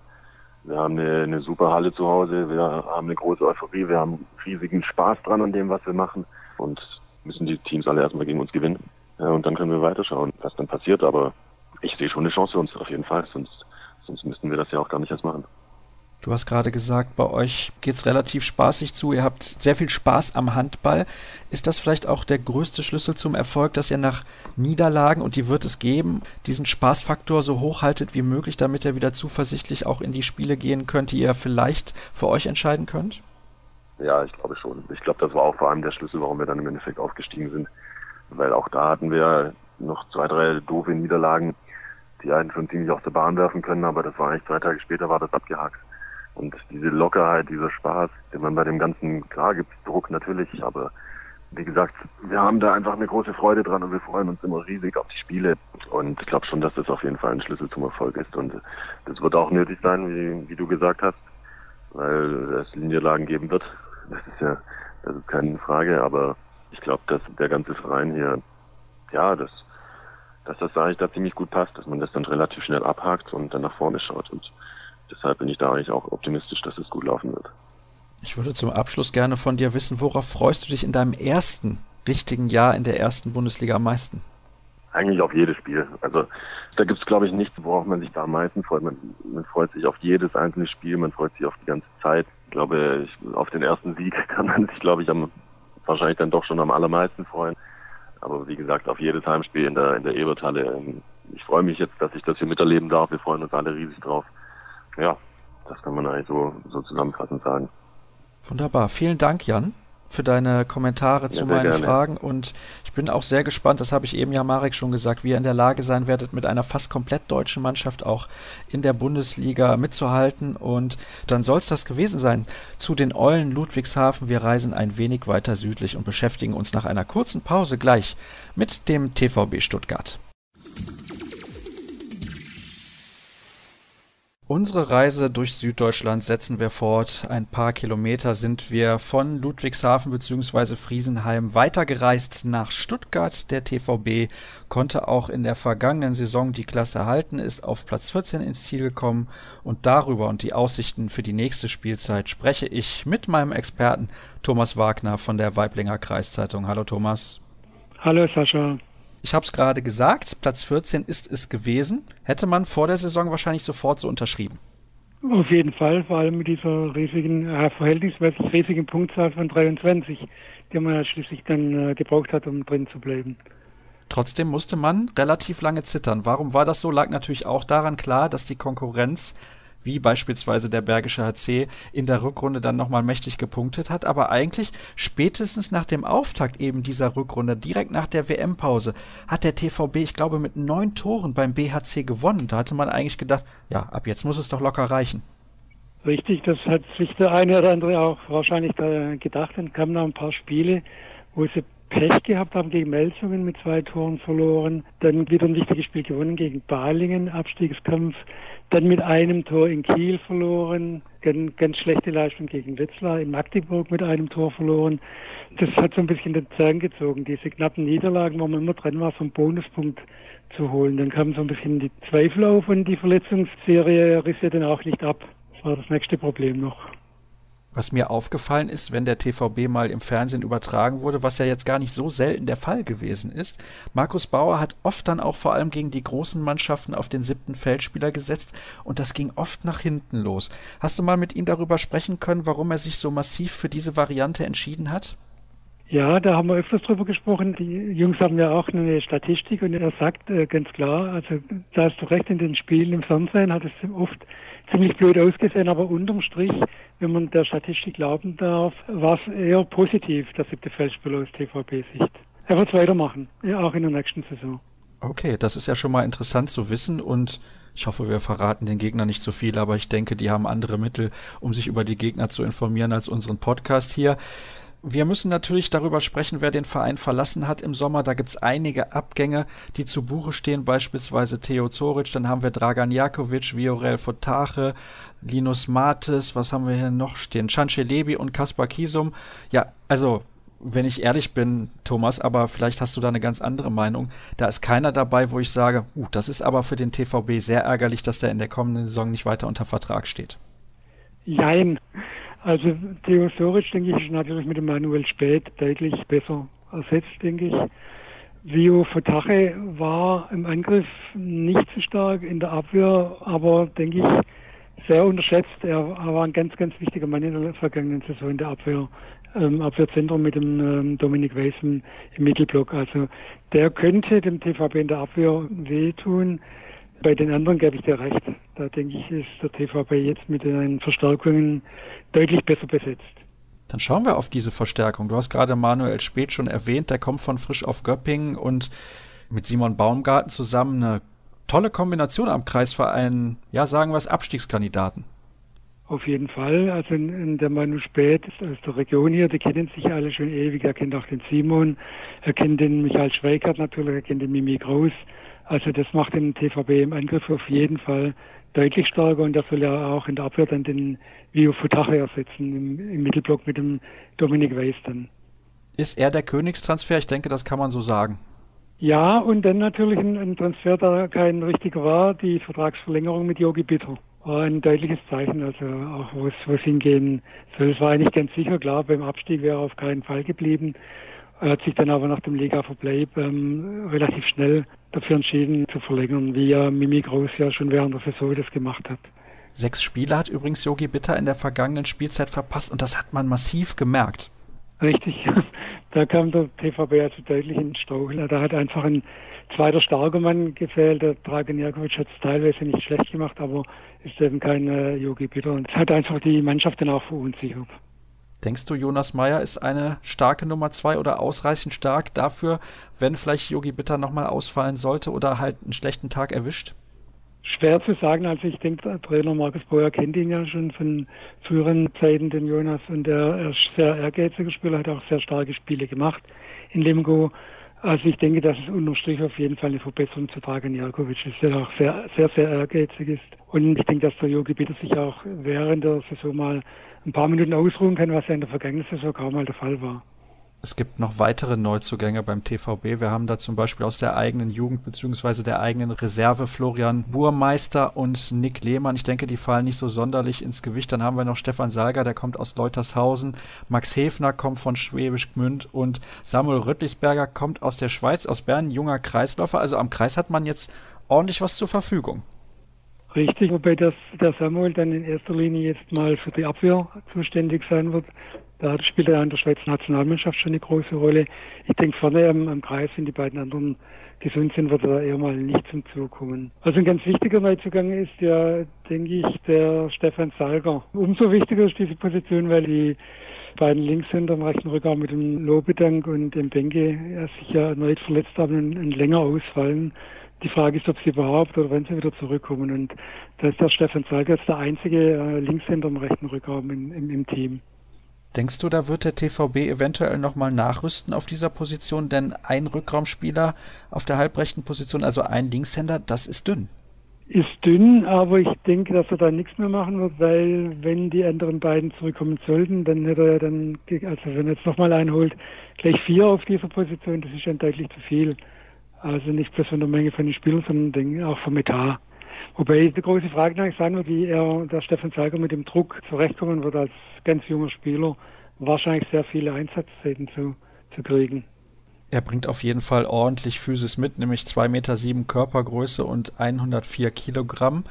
wir haben eine, eine super Halle zu Hause. Wir haben eine große Euphorie. Wir haben riesigen Spaß dran an dem, was wir machen. Und müssen die Teams alle erstmal gegen uns gewinnen. Und dann können wir weiterschauen, was dann passiert. Aber ich sehe schon eine Chance für uns auf jeden Fall, sonst, sonst müssten wir das ja auch gar nicht erst machen. Du hast gerade gesagt, bei euch geht es relativ spaßig zu. Ihr habt sehr viel Spaß am Handball. Ist das vielleicht auch der größte Schlüssel zum Erfolg, dass ihr nach Niederlagen, und die wird es geben, diesen Spaßfaktor so hoch haltet wie möglich, damit ihr wieder zuversichtlich auch in die Spiele gehen könnt, die ihr vielleicht für euch entscheiden könnt? Ja, ich glaube schon. Ich glaube, das war auch vor allem der Schlüssel, warum wir dann im Endeffekt aufgestiegen sind. Weil auch da hatten wir noch zwei, drei doofe Niederlagen die einen schon ziemlich aus der Bahn werfen können, aber das war eigentlich zwei Tage später war das abgehakt. Und diese Lockerheit, dieser Spaß, den man bei dem ganzen, klar gibt Druck natürlich, aber wie gesagt, wir haben da einfach eine große Freude dran und wir freuen uns immer riesig auf die Spiele. Und ich glaube schon, dass das auf jeden Fall ein Schlüssel zum Erfolg ist. Und das wird auch nötig sein, wie, wie du gesagt hast, weil es Niederlagen geben wird. Das ist ja, das ist keine Frage, aber ich glaube, dass der ganze Verein hier, ja, das dass das eigentlich da ziemlich gut passt, dass man das dann relativ schnell abhakt und dann nach vorne schaut. Und deshalb bin ich da eigentlich auch optimistisch, dass es gut laufen wird. Ich würde zum Abschluss gerne von dir wissen, worauf freust du dich in deinem ersten richtigen Jahr in der ersten Bundesliga am meisten? Eigentlich auf jedes Spiel. Also da gibt es, glaube ich, nichts, worauf man sich da am meisten freut. Man, man, freut sich auf jedes einzelne Spiel, man freut sich auf die ganze Zeit. Ich glaube, ich, auf den ersten Sieg kann man sich, glaube ich, am, wahrscheinlich dann doch schon am allermeisten freuen. Aber wie gesagt, auf jedes Heimspiel in der, in der Eberthalle. Ähm, ich freue mich jetzt, dass ich das hier miterleben darf. Wir freuen uns alle riesig drauf. Ja, das kann man eigentlich so, so zusammenfassend sagen. Wunderbar. Vielen Dank, Jan für deine Kommentare zu ja, meinen gerne. Fragen und ich bin auch sehr gespannt, das habe ich eben ja Marek schon gesagt, wie ihr in der Lage sein werdet, mit einer fast komplett deutschen Mannschaft auch in der Bundesliga mitzuhalten und dann soll es das gewesen sein zu den Eulen Ludwigshafen. Wir reisen ein wenig weiter südlich und beschäftigen uns nach einer kurzen Pause gleich mit dem TVB Stuttgart. Unsere Reise durch Süddeutschland setzen wir fort. Ein paar Kilometer sind wir von Ludwigshafen bzw. Friesenheim weitergereist nach Stuttgart. Der TVB konnte auch in der vergangenen Saison die Klasse halten, ist auf Platz 14 ins Ziel gekommen und darüber und die Aussichten für die nächste Spielzeit spreche ich mit meinem Experten Thomas Wagner von der Weiblinger Kreiszeitung. Hallo Thomas. Hallo Sascha. Ich habe es gerade gesagt, Platz 14 ist es gewesen. Hätte man vor der Saison wahrscheinlich sofort so unterschrieben. Auf jeden Fall, vor allem mit dieser riesigen, äh, verhältnismäßig riesigen Punktzahl von 23, die man ja schließlich dann äh, gebraucht hat, um drin zu bleiben. Trotzdem musste man relativ lange zittern. Warum war das so? Lag natürlich auch daran klar, dass die Konkurrenz wie beispielsweise der Bergische HC in der Rückrunde dann nochmal mächtig gepunktet hat. Aber eigentlich spätestens nach dem Auftakt eben dieser Rückrunde, direkt nach der WM-Pause, hat der TVB, ich glaube, mit neun Toren beim BHC gewonnen. Da hatte man eigentlich gedacht, ja, ab jetzt muss es doch locker reichen. Richtig, das hat sich der eine oder andere auch wahrscheinlich gedacht. Dann kamen noch ein paar Spiele, wo sie Pech gehabt haben gegen Melsungen mit zwei Toren verloren. Dann wieder ein wichtiges Spiel gewonnen gegen Balingen, Abstiegskampf. Dann mit einem Tor in Kiel verloren, ganz, ganz schlechte Leistung gegen Wetzlar, in Magdeburg mit einem Tor verloren. Das hat so ein bisschen den Zahn gezogen, diese knappen Niederlagen, wo man immer dran war, so einen Bonuspunkt zu holen. Dann kamen so ein bisschen die Zweifel auf und die Verletzungsserie riss ja dann auch nicht ab. Das war das nächste Problem noch. Was mir aufgefallen ist, wenn der TVB mal im Fernsehen übertragen wurde, was ja jetzt gar nicht so selten der Fall gewesen ist, Markus Bauer hat oft dann auch vor allem gegen die großen Mannschaften auf den siebten Feldspieler gesetzt und das ging oft nach hinten los. Hast du mal mit ihm darüber sprechen können, warum er sich so massiv für diese Variante entschieden hat? Ja, da haben wir öfters drüber gesprochen. Die Jungs haben ja auch eine Statistik und er sagt äh, ganz klar, also da hast du recht, in den Spielen im Fernsehen hat es oft ziemlich blöd ausgesehen, aber unterm Strich, wenn man der Statistik glauben darf, war es eher positiv, der siebte Feldspieler aus TVB-Sicht. Er wird weitermachen, ja, auch in der nächsten Saison. Okay, das ist ja schon mal interessant zu wissen und ich hoffe, wir verraten den Gegner nicht zu so viel, aber ich denke, die haben andere Mittel, um sich über die Gegner zu informieren als unseren Podcast hier. Wir müssen natürlich darüber sprechen, wer den Verein verlassen hat im Sommer. Da gibt es einige Abgänge, die zu Buche stehen, beispielsweise Theo Zoric, dann haben wir Dragan Jakovic, Viorel Fotache, Linus Martes, was haben wir hier noch stehen? Lebi und Kaspar Kisum. Ja, also wenn ich ehrlich bin, Thomas, aber vielleicht hast du da eine ganz andere Meinung. Da ist keiner dabei, wo ich sage, uh, das ist aber für den TVB sehr ärgerlich, dass der in der kommenden Saison nicht weiter unter Vertrag steht. Jein. Also theosorisch, denke ich, ist natürlich mit dem Manuel Spät deutlich besser ersetzt, denke ich. Vio Fotache war im Angriff nicht so stark, in der Abwehr aber, denke ich, sehr unterschätzt. Er, war ein ganz, ganz wichtiger Mann in der vergangenen Saison in der Abwehr, ähm, Abwehrzentrum mit dem ähm, Dominik Weiss im Mittelblock. Also der könnte dem TVB in der Abwehr wehtun. Bei den anderen gebe ich dir recht. Da denke ich, ist der TVB jetzt mit den Verstärkungen deutlich besser besetzt. Dann schauen wir auf diese Verstärkung. Du hast gerade Manuel Speth schon erwähnt, der kommt von Frisch auf Göppingen und mit Simon Baumgarten zusammen eine tolle Kombination am Kreisverein, ja, sagen wir es, Abstiegskandidaten. Auf jeden Fall. Also der Manu Spät aus der Region hier, die kennen sich alle schon ewig. Er kennt auch den Simon, er kennt den Michael Schweigert natürlich, er kennt den Mimi Groß. Also das macht den TVB im Angriff auf jeden Fall deutlich stärker und das soll ja auch in der Abwehr dann den Vio Futache ersetzen im, im Mittelblock mit dem Dominik Weiß dann. Ist er der Königstransfer? Ich denke, das kann man so sagen. Ja, und dann natürlich ein, ein Transfer, der kein richtiger war, die Vertragsverlängerung mit Yogi Bitter. war ein deutliches Zeichen, also auch wo es, wo es hingehen soll. Es war eigentlich ganz sicher, klar, beim Abstieg wäre er auf keinen Fall geblieben. Er hat sich dann aber nach dem Liga-Verbleib ähm, relativ schnell dafür entschieden zu verlängern, wie ja Mimi Groß ja schon während der Saison das gemacht hat. Sechs Spiele hat übrigens Yogi Bitter in der vergangenen Spielzeit verpasst und das hat man massiv gemerkt. Richtig, da kam der TVB also deutlich in den Strauchel. Da hat einfach ein zweiter starker Mann gefehlt. Der Dragan Jakovic hat es teilweise nicht schlecht gemacht, aber ist eben kein äh, Yogi Bitter. Und es hat einfach die Mannschaft dann auch verunsichert. Denkst du, Jonas Meyer ist eine starke Nummer zwei oder ausreichend stark dafür, wenn vielleicht Yogi Bitter nochmal ausfallen sollte oder halt einen schlechten Tag erwischt? Schwer zu sagen. Also ich denke, Trainer Markus Boyer kennt ihn ja schon von früheren Zeiten, den Jonas, und er, ist sehr ehrgeiziger Spieler, hat auch sehr starke Spiele gemacht in Lemgo. Also ich denke, dass es unterm Strich auf jeden Fall eine Verbesserung zu Dragan Jarkovic ist, der auch sehr, sehr, sehr ehrgeizig ist. Und ich denke, dass der Jogi Bitter sich auch während der Saison mal ein paar Minuten ausruhen kann, was ja in der vergangenen Saison kaum mal der Fall war. Es gibt noch weitere Neuzugänge beim TVB. Wir haben da zum Beispiel aus der eigenen Jugend bzw. der eigenen Reserve Florian Burmeister und Nick Lehmann. Ich denke, die fallen nicht so sonderlich ins Gewicht. Dann haben wir noch Stefan Salger, der kommt aus Leutershausen. Max Hefner kommt von Schwäbisch Gmünd und Samuel Rüttlisberger kommt aus der Schweiz, aus Bern, junger Kreisläufer. Also am Kreis hat man jetzt ordentlich was zur Verfügung. Richtig, wobei das, der Samuel dann in erster Linie jetzt mal für die Abwehr zuständig sein wird. Da spielt er in der Schweizer Nationalmannschaft schon eine große Rolle. Ich denke, vorne am, am Kreis, wenn die beiden anderen gesund sind, wird er eher mal nicht zum Zug kommen. Also ein ganz wichtiger Neuzugang ist ja, denke ich, der Stefan Salger. Umso wichtiger ist diese Position, weil die beiden Linkshänder im rechten Rückarm mit dem Lobedank und dem Benke sich ja erneut verletzt haben und länger ausfallen. Die Frage ist, ob sie überhaupt oder wann sie wieder zurückkommen. Und da ist der Stefan Salger jetzt der einzige äh, Linkshänder im rechten Rückarm im, im, im Team. Denkst du, da wird der TVB eventuell nochmal nachrüsten auf dieser Position? Denn ein Rückraumspieler auf der halbrechten Position, also ein Linkshänder, das ist dünn. Ist dünn, aber ich denke, dass er da nichts mehr machen wird, weil wenn die anderen beiden zurückkommen sollten, dann hätte er dann, also wenn er jetzt nochmal einholt, gleich vier auf dieser Position, das ist schon deutlich zu viel. Also nicht bloß von der Menge von den Spielern, sondern auch vom Etat. Wobei die große Frage eigentlich sein wird, wie er, der Stefan Zeiger mit dem Druck zurechtkommen wird als ganz junger Spieler, wahrscheinlich sehr viele Einsatzzeiten zu, zu kriegen. Er bringt auf jeden Fall ordentlich Physis mit, nämlich zwei Meter sieben Körpergröße und 104 Kilogramm.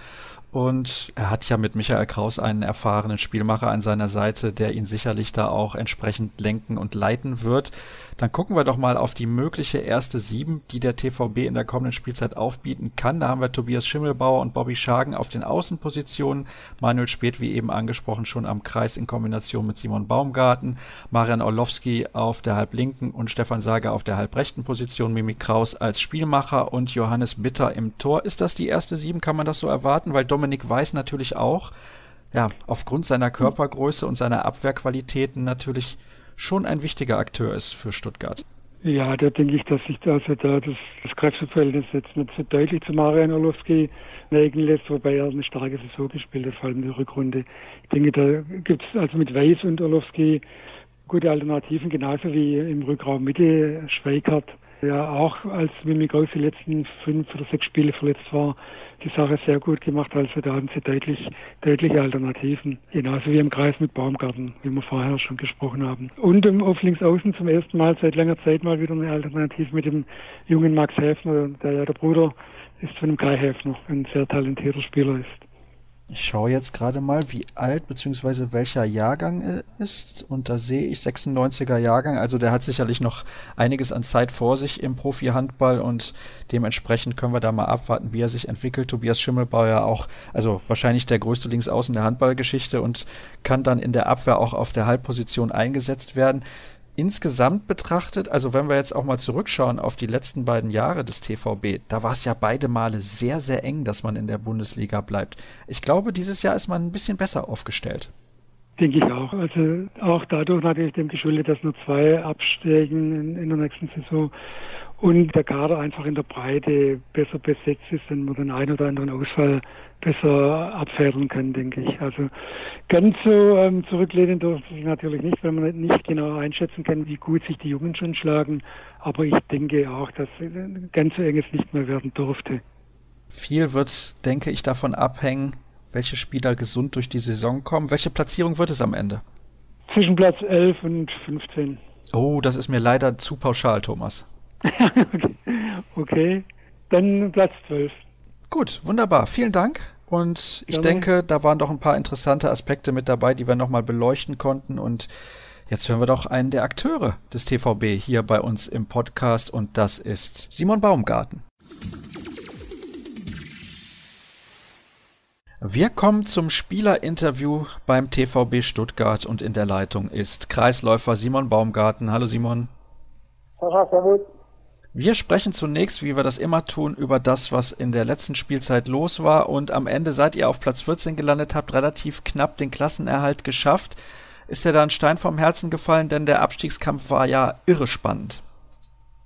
Und er hat ja mit Michael Kraus einen erfahrenen Spielmacher an seiner Seite, der ihn sicherlich da auch entsprechend lenken und leiten wird. Dann gucken wir doch mal auf die mögliche erste Sieben, die der TVB in der kommenden Spielzeit aufbieten kann. Da haben wir Tobias Schimmelbauer und Bobby Schagen auf den Außenpositionen. Manuel Speth, wie eben angesprochen, schon am Kreis in Kombination mit Simon Baumgarten. Marian Orlowski auf der halblinken und Stefan Sager auf der halbrechten Position. Mimi Kraus als Spielmacher und Johannes Bitter im Tor. Ist das die erste Sieben? Kann man das so erwarten? Weil Dominik Weiß natürlich auch, ja, aufgrund seiner Körpergröße und seiner Abwehrqualitäten natürlich schon ein wichtiger Akteur ist für Stuttgart. Ja, da denke ich, dass sich also da das, das Kräfteverhältnis jetzt nicht so deutlich zu Marian Orlowski neigen lässt, wobei er eine starke Saison gespielt hat, vor allem in der Rückrunde. Ich denke, da gibt es also mit Weiß und Orlowski gute Alternativen, genauso wie im Rückraum Mitte Schweikart ja auch als Mimi Gauss die letzten fünf oder sechs Spiele verletzt war, die Sache sehr gut gemacht. Also da haben sie deutlich, deutliche Alternativen. Genauso wie im Kreis mit Baumgarten, wie wir vorher schon gesprochen haben. Und um, auf links außen zum ersten Mal seit langer Zeit mal wieder eine Alternative mit dem jungen Max Häfner, der ja der Bruder ist von dem Kai Häfner, ein sehr talentierter Spieler ist. Ich schaue jetzt gerade mal, wie alt bzw. welcher Jahrgang er ist. Und da sehe ich 96er Jahrgang. Also der hat sicherlich noch einiges an Zeit vor sich im Profi-Handball und dementsprechend können wir da mal abwarten, wie er sich entwickelt. Tobias Schimmelbauer auch, also wahrscheinlich der größte Linksaußen der Handballgeschichte und kann dann in der Abwehr auch auf der Halbposition eingesetzt werden insgesamt betrachtet, also wenn wir jetzt auch mal zurückschauen auf die letzten beiden Jahre des TVB, da war es ja beide Male sehr, sehr eng, dass man in der Bundesliga bleibt. Ich glaube, dieses Jahr ist man ein bisschen besser aufgestellt. Denke ich auch. Also auch dadurch natürlich dem geschuldet, dass nur zwei absteigen in, in der nächsten Saison und der Kader einfach in der Breite besser besetzt ist und man den einen oder anderen Ausfall besser abfedern kann, denke ich. Also ganz so ähm, zurücklehnen durfte ich natürlich nicht, weil man nicht genau einschätzen kann, wie gut sich die Jungen schon schlagen. Aber ich denke auch, dass ganz so eng es nicht mehr werden durfte. Viel wird, denke ich, davon abhängen, welche Spieler gesund durch die Saison kommen. Welche Platzierung wird es am Ende? Zwischen Platz 11 und 15. Oh, das ist mir leider zu pauschal, Thomas. Okay. okay, dann Platz 12. Gut, wunderbar. Vielen Dank. Und ich Gerne. denke, da waren doch ein paar interessante Aspekte mit dabei, die wir nochmal beleuchten konnten. Und jetzt hören wir doch einen der Akteure des TVB hier bei uns im Podcast. Und das ist Simon Baumgarten. Wir kommen zum Spielerinterview beim TVB Stuttgart und in der Leitung ist Kreisläufer Simon Baumgarten. Hallo Simon. Hallo, servus. Wir sprechen zunächst, wie wir das immer tun, über das, was in der letzten Spielzeit los war und am Ende seid ihr auf Platz 14 gelandet, habt relativ knapp den Klassenerhalt geschafft. Ist dir da ein Stein vom Herzen gefallen, denn der Abstiegskampf war ja irre spannend.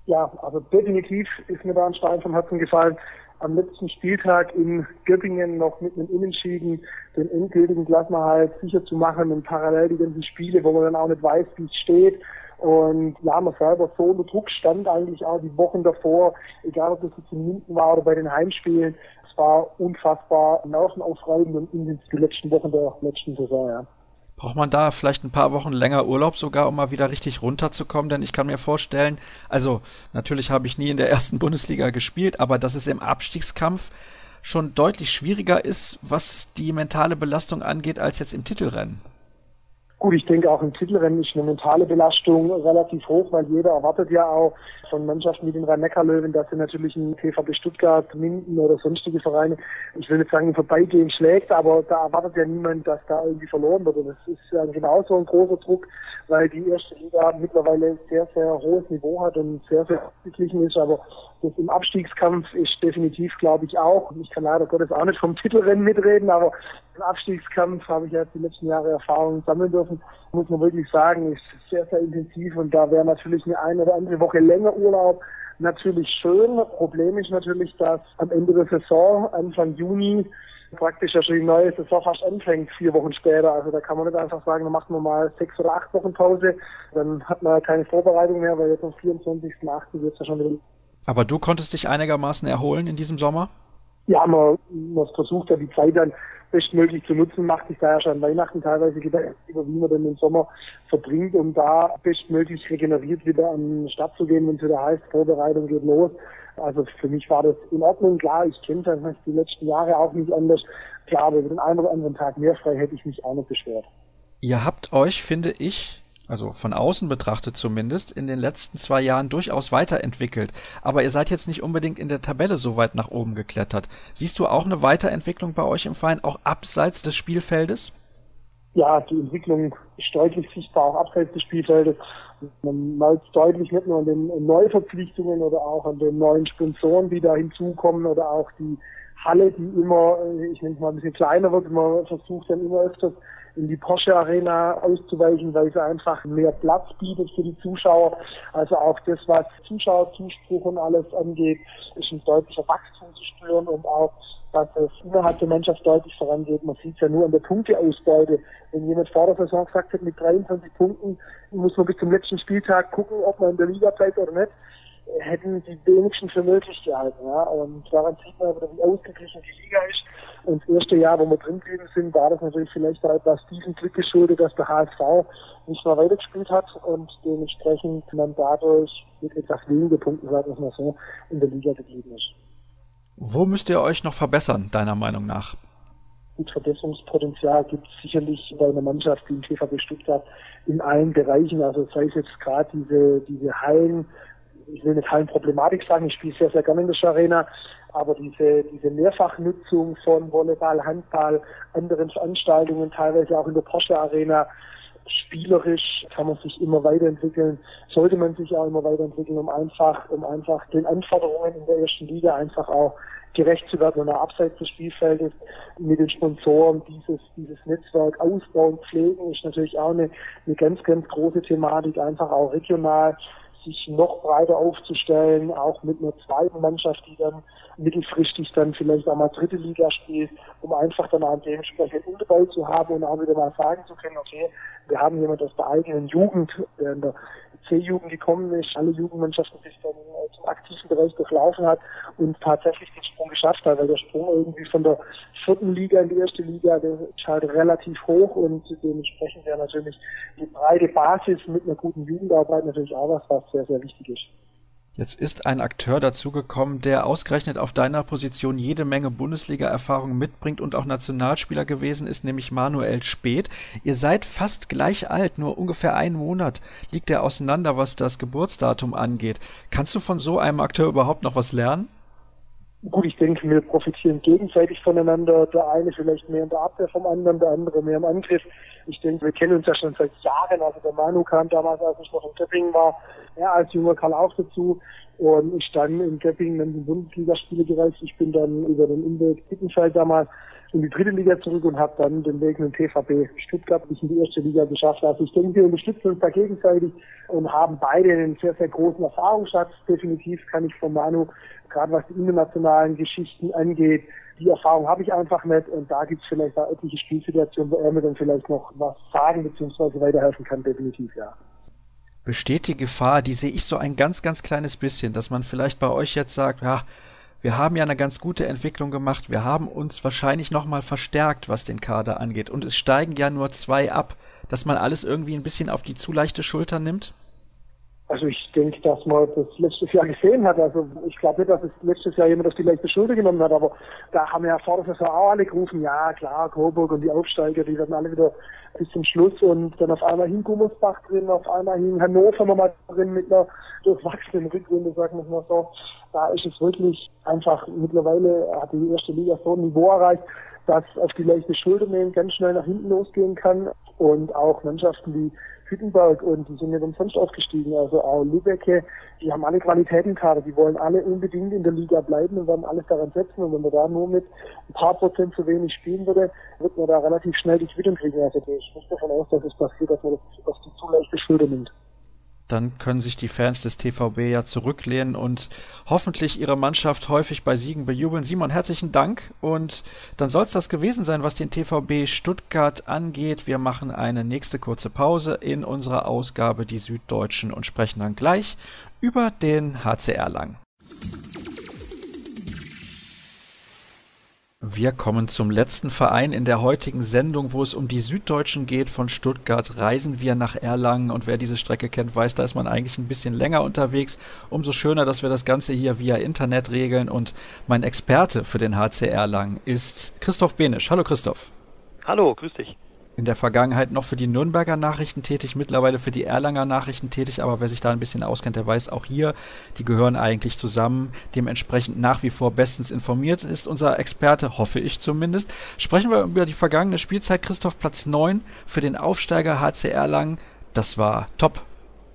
Ja, also definitiv ist mir da ein Stein vom Herzen gefallen am letzten Spieltag in Göppingen noch mit einem Unentschieden den endgültigen Klassenerhalt sicher zu machen und parallel die ganzen Spiele, wo man dann auch nicht weiß, wie es steht. Und ja, man selber so unter Druck stand eigentlich auch die Wochen davor, egal ob das jetzt in Minden war oder bei den Heimspielen. Es war unfassbar nervenaufreibend und intensiv die letzten Wochen der letzten Saison, ja. Braucht man da vielleicht ein paar Wochen länger Urlaub sogar, um mal wieder richtig runterzukommen? Denn ich kann mir vorstellen, also natürlich habe ich nie in der ersten Bundesliga gespielt, aber dass es im Abstiegskampf schon deutlich schwieriger ist, was die mentale Belastung angeht, als jetzt im Titelrennen. Gut, ich denke auch im Titelrennen ist eine mentale Belastung relativ hoch, weil jeder erwartet ja auch von Mannschaften wie den Rhein-Neckar-Löwen, dass sie natürlich einen TVB Stuttgart, Minden oder sonstige Vereine, ich will nicht sagen vorbeigehen schlägt, aber da erwartet ja niemand, dass da irgendwie verloren wird. Und das ist ja genauso ein großer Druck, weil die erste Liga mittlerweile sehr, sehr hohes Niveau hat und sehr, sehr ausgeglichen ist. Aber das im Abstiegskampf ist definitiv, glaube ich, auch. Ich kann leider Gottes auch nicht vom Titelrennen mitreden, aber im Abstiegskampf habe ich ja die letzten Jahre Erfahrung sammeln dürfen. Muss man wirklich sagen, ist sehr, sehr intensiv und da wäre natürlich eine eine oder andere Woche länger Urlaub natürlich schön. Problem ist natürlich, dass am Ende der Saison, Anfang Juni, praktisch ja schon die neue Saison fast anfängt, vier Wochen später. Also da kann man nicht einfach sagen, dann machen wir mal sechs oder acht Wochen Pause. Dann hat man keine Vorbereitung mehr, weil jetzt am 24.8. wird es ja schon wieder aber du konntest dich einigermaßen erholen in diesem Sommer? Ja, man, man versucht ja die Zeit dann bestmöglich zu nutzen, macht sich da ja schon Weihnachten teilweise Gedanken über, wie man denn den Sommer verbringt, um da bestmöglich regeneriert wieder an den Start zu gehen, wenn es wieder heißt, Vorbereitung geht los. Also für mich war das in Ordnung. Klar, ich kenne das die letzten Jahre auch nicht anders. Klar, aber über den einen oder anderen Tag mehr frei hätte ich mich auch nicht beschwert. Ihr habt euch, finde ich, also von außen betrachtet zumindest, in den letzten zwei Jahren durchaus weiterentwickelt. Aber ihr seid jetzt nicht unbedingt in der Tabelle so weit nach oben geklettert. Siehst du auch eine Weiterentwicklung bei euch im Verein, auch abseits des Spielfeldes? Ja, die Entwicklung ist deutlich sichtbar, auch abseits des Spielfeldes. Man merkt deutlich nicht nur an den Neuverpflichtungen oder auch an den neuen Sponsoren, die da hinzukommen oder auch die Halle, die immer, ich nenne es mal ein bisschen kleiner wird. Man versucht dann immer öfters in die Porsche Arena auszuweichen, weil sie einfach mehr Platz bietet für die Zuschauer. Also auch das, was Zuschauerzuspruch und alles angeht, ist ein deutlicher Wachstum zu spüren und auch dass es innerhalb der Mannschaft deutlich vorangeht. Man sieht es ja nur an der Punkteausbeute. Wenn jemand vor der Saison gesagt hat, mit 23 Punkten muss man bis zum letzten Spieltag gucken, ob man in der Liga bleibt oder nicht hätten die wenigsten für möglich gehalten. Ja? Und daran sieht man wie ausgeglichen die Liga ist. Und das erste Jahr, wo wir drin geblieben sind, war das natürlich vielleicht auch etwas diesem Glück geschuldet, dass der HSV nicht mehr weitergespielt hat und dementsprechend man dadurch mit etwas weniger Punkten, sagen wir mal so, in der Liga geblieben ist. Wo müsst ihr euch noch verbessern, deiner Meinung nach? Gut, Verbesserungspotenzial gibt es sicherlich bei einer Mannschaft wie im TVB Stuttgart in allen Bereichen. Also sei es jetzt gerade diese, diese Hallen, ich will nicht Hallenproblematik sagen, ich spiele sehr, sehr gerne in der Arena, aber diese, diese Mehrfachnutzung von Volleyball, Handball, anderen Veranstaltungen, teilweise auch in der Porsche Arena, spielerisch kann man sich immer weiterentwickeln, sollte man sich auch immer weiterentwickeln, um einfach, um einfach den Anforderungen in der ersten Liga einfach auch gerecht zu werden. Und auch abseits des Spielfeldes mit den Sponsoren dieses, dieses Netzwerk ausbauen, pflegen, ist natürlich auch eine, eine ganz, ganz große Thematik, einfach auch regional sich noch breiter aufzustellen, auch mit einer zweiten Mannschaft, die dann mittelfristig dann vielleicht auch mal dritte Liga spielt, um einfach dann auch dementsprechend Unterbau zu haben und auch wieder mal sagen zu können, okay, wir haben jemand aus der eigenen Jugend, der in der C-Jugend gekommen ist, alle Jugendmannschaften sich dann zum aktiven Bereich durchlaufen hat und tatsächlich den Sprung geschafft hat, weil der Sprung irgendwie von der vierten Liga in die erste Liga, der ist halt relativ hoch und dementsprechend wäre natürlich die breite Basis mit einer guten Jugendarbeit natürlich auch was, was sehr, sehr wichtig ist. Jetzt ist ein Akteur dazugekommen, der ausgerechnet auf deiner Position jede Menge Bundesliga-Erfahrung mitbringt und auch Nationalspieler gewesen ist, nämlich Manuel Speth. Ihr seid fast gleich alt, nur ungefähr einen Monat liegt er auseinander, was das Geburtsdatum angeht. Kannst du von so einem Akteur überhaupt noch was lernen? Gut, ich denke, wir profitieren gegenseitig voneinander. Der eine vielleicht mehr in der Abwehr vom anderen, der andere mehr im Angriff. Ich denke, wir kennen uns ja schon seit Jahren. Also der Manu kam damals, als ich noch im Göppingen war, ja, als junger Karl auch dazu. Und ich dann in Göppingen dann die Bundesligaspiele gereist. Ich bin dann über den Umweg Bittenfeld damals in die dritte Liga zurück und habe dann den Weg mit dem TVB Stuttgart bis in die erste Liga geschafft. Also ich denke, wir unterstützen uns da gegenseitig und haben beide einen sehr, sehr großen Erfahrungsschatz. Definitiv kann ich von Manu, gerade was die internationalen Geschichten angeht, die Erfahrung habe ich einfach nicht und da gibt es vielleicht auch etliche Spielsituationen, wo er mir dann vielleicht noch was sagen bzw. weiterhelfen kann, definitiv, ja. Besteht die Gefahr, die sehe ich so ein ganz, ganz kleines bisschen, dass man vielleicht bei euch jetzt sagt, ja, wir haben ja eine ganz gute Entwicklung gemacht, wir haben uns wahrscheinlich nochmal verstärkt, was den Kader angeht. Und es steigen ja nur zwei ab, dass man alles irgendwie ein bisschen auf die zu leichte Schulter nimmt? Also ich denke, dass man das letztes Jahr gesehen hat. Also ich glaube nicht, dass es letztes Jahr jemand auf die leichte Schulter genommen hat, aber da haben ja vor der Saison auch alle gerufen, ja klar, Coburg und die Aufsteiger, die werden alle wieder bis zum Schluss und dann auf einmal hing Gummersbach drin, auf einmal hing Hannover nochmal drin mit einer durchwachsenen Rückrunde, sagen wir mal so. Da ist es wirklich einfach, mittlerweile hat die erste Liga so ein Niveau erreicht, dass auf die leichte Schulter nehmen ganz schnell nach hinten losgehen kann und auch Mannschaften wie Hüttenberg und die sind ja dann sonst aufgestiegen. Also auch Lübecke, die haben alle Qualitäten gerade, die wollen alle unbedingt in der Liga bleiben und werden alles daran setzen. Und wenn man da nur mit ein paar Prozent zu wenig spielen würde, wird man da relativ schnell die Quittung kriegen. Also ich gehe nicht davon aus, dass es passiert, dass man das auf die zu leichte Schulter nimmt dann können sich die Fans des TVB ja zurücklehnen und hoffentlich ihre Mannschaft häufig bei Siegen bejubeln. Simon, herzlichen Dank und dann soll es das gewesen sein, was den TVB Stuttgart angeht. Wir machen eine nächste kurze Pause in unserer Ausgabe Die Süddeutschen und sprechen dann gleich über den HCR Lang. Wir kommen zum letzten Verein in der heutigen Sendung, wo es um die Süddeutschen geht. Von Stuttgart reisen wir nach Erlangen und wer diese Strecke kennt, weiß, da ist man eigentlich ein bisschen länger unterwegs. Umso schöner, dass wir das Ganze hier via Internet regeln und mein Experte für den HC Erlangen ist Christoph Benisch. Hallo Christoph. Hallo, grüß dich in der Vergangenheit noch für die Nürnberger Nachrichten tätig, mittlerweile für die Erlanger Nachrichten tätig, aber wer sich da ein bisschen auskennt, der weiß auch hier, die gehören eigentlich zusammen, dementsprechend nach wie vor bestens informiert ist unser Experte, hoffe ich zumindest. Sprechen wir über die vergangene Spielzeit. Christoph Platz 9 für den Aufsteiger HC Erlangen. Das war top.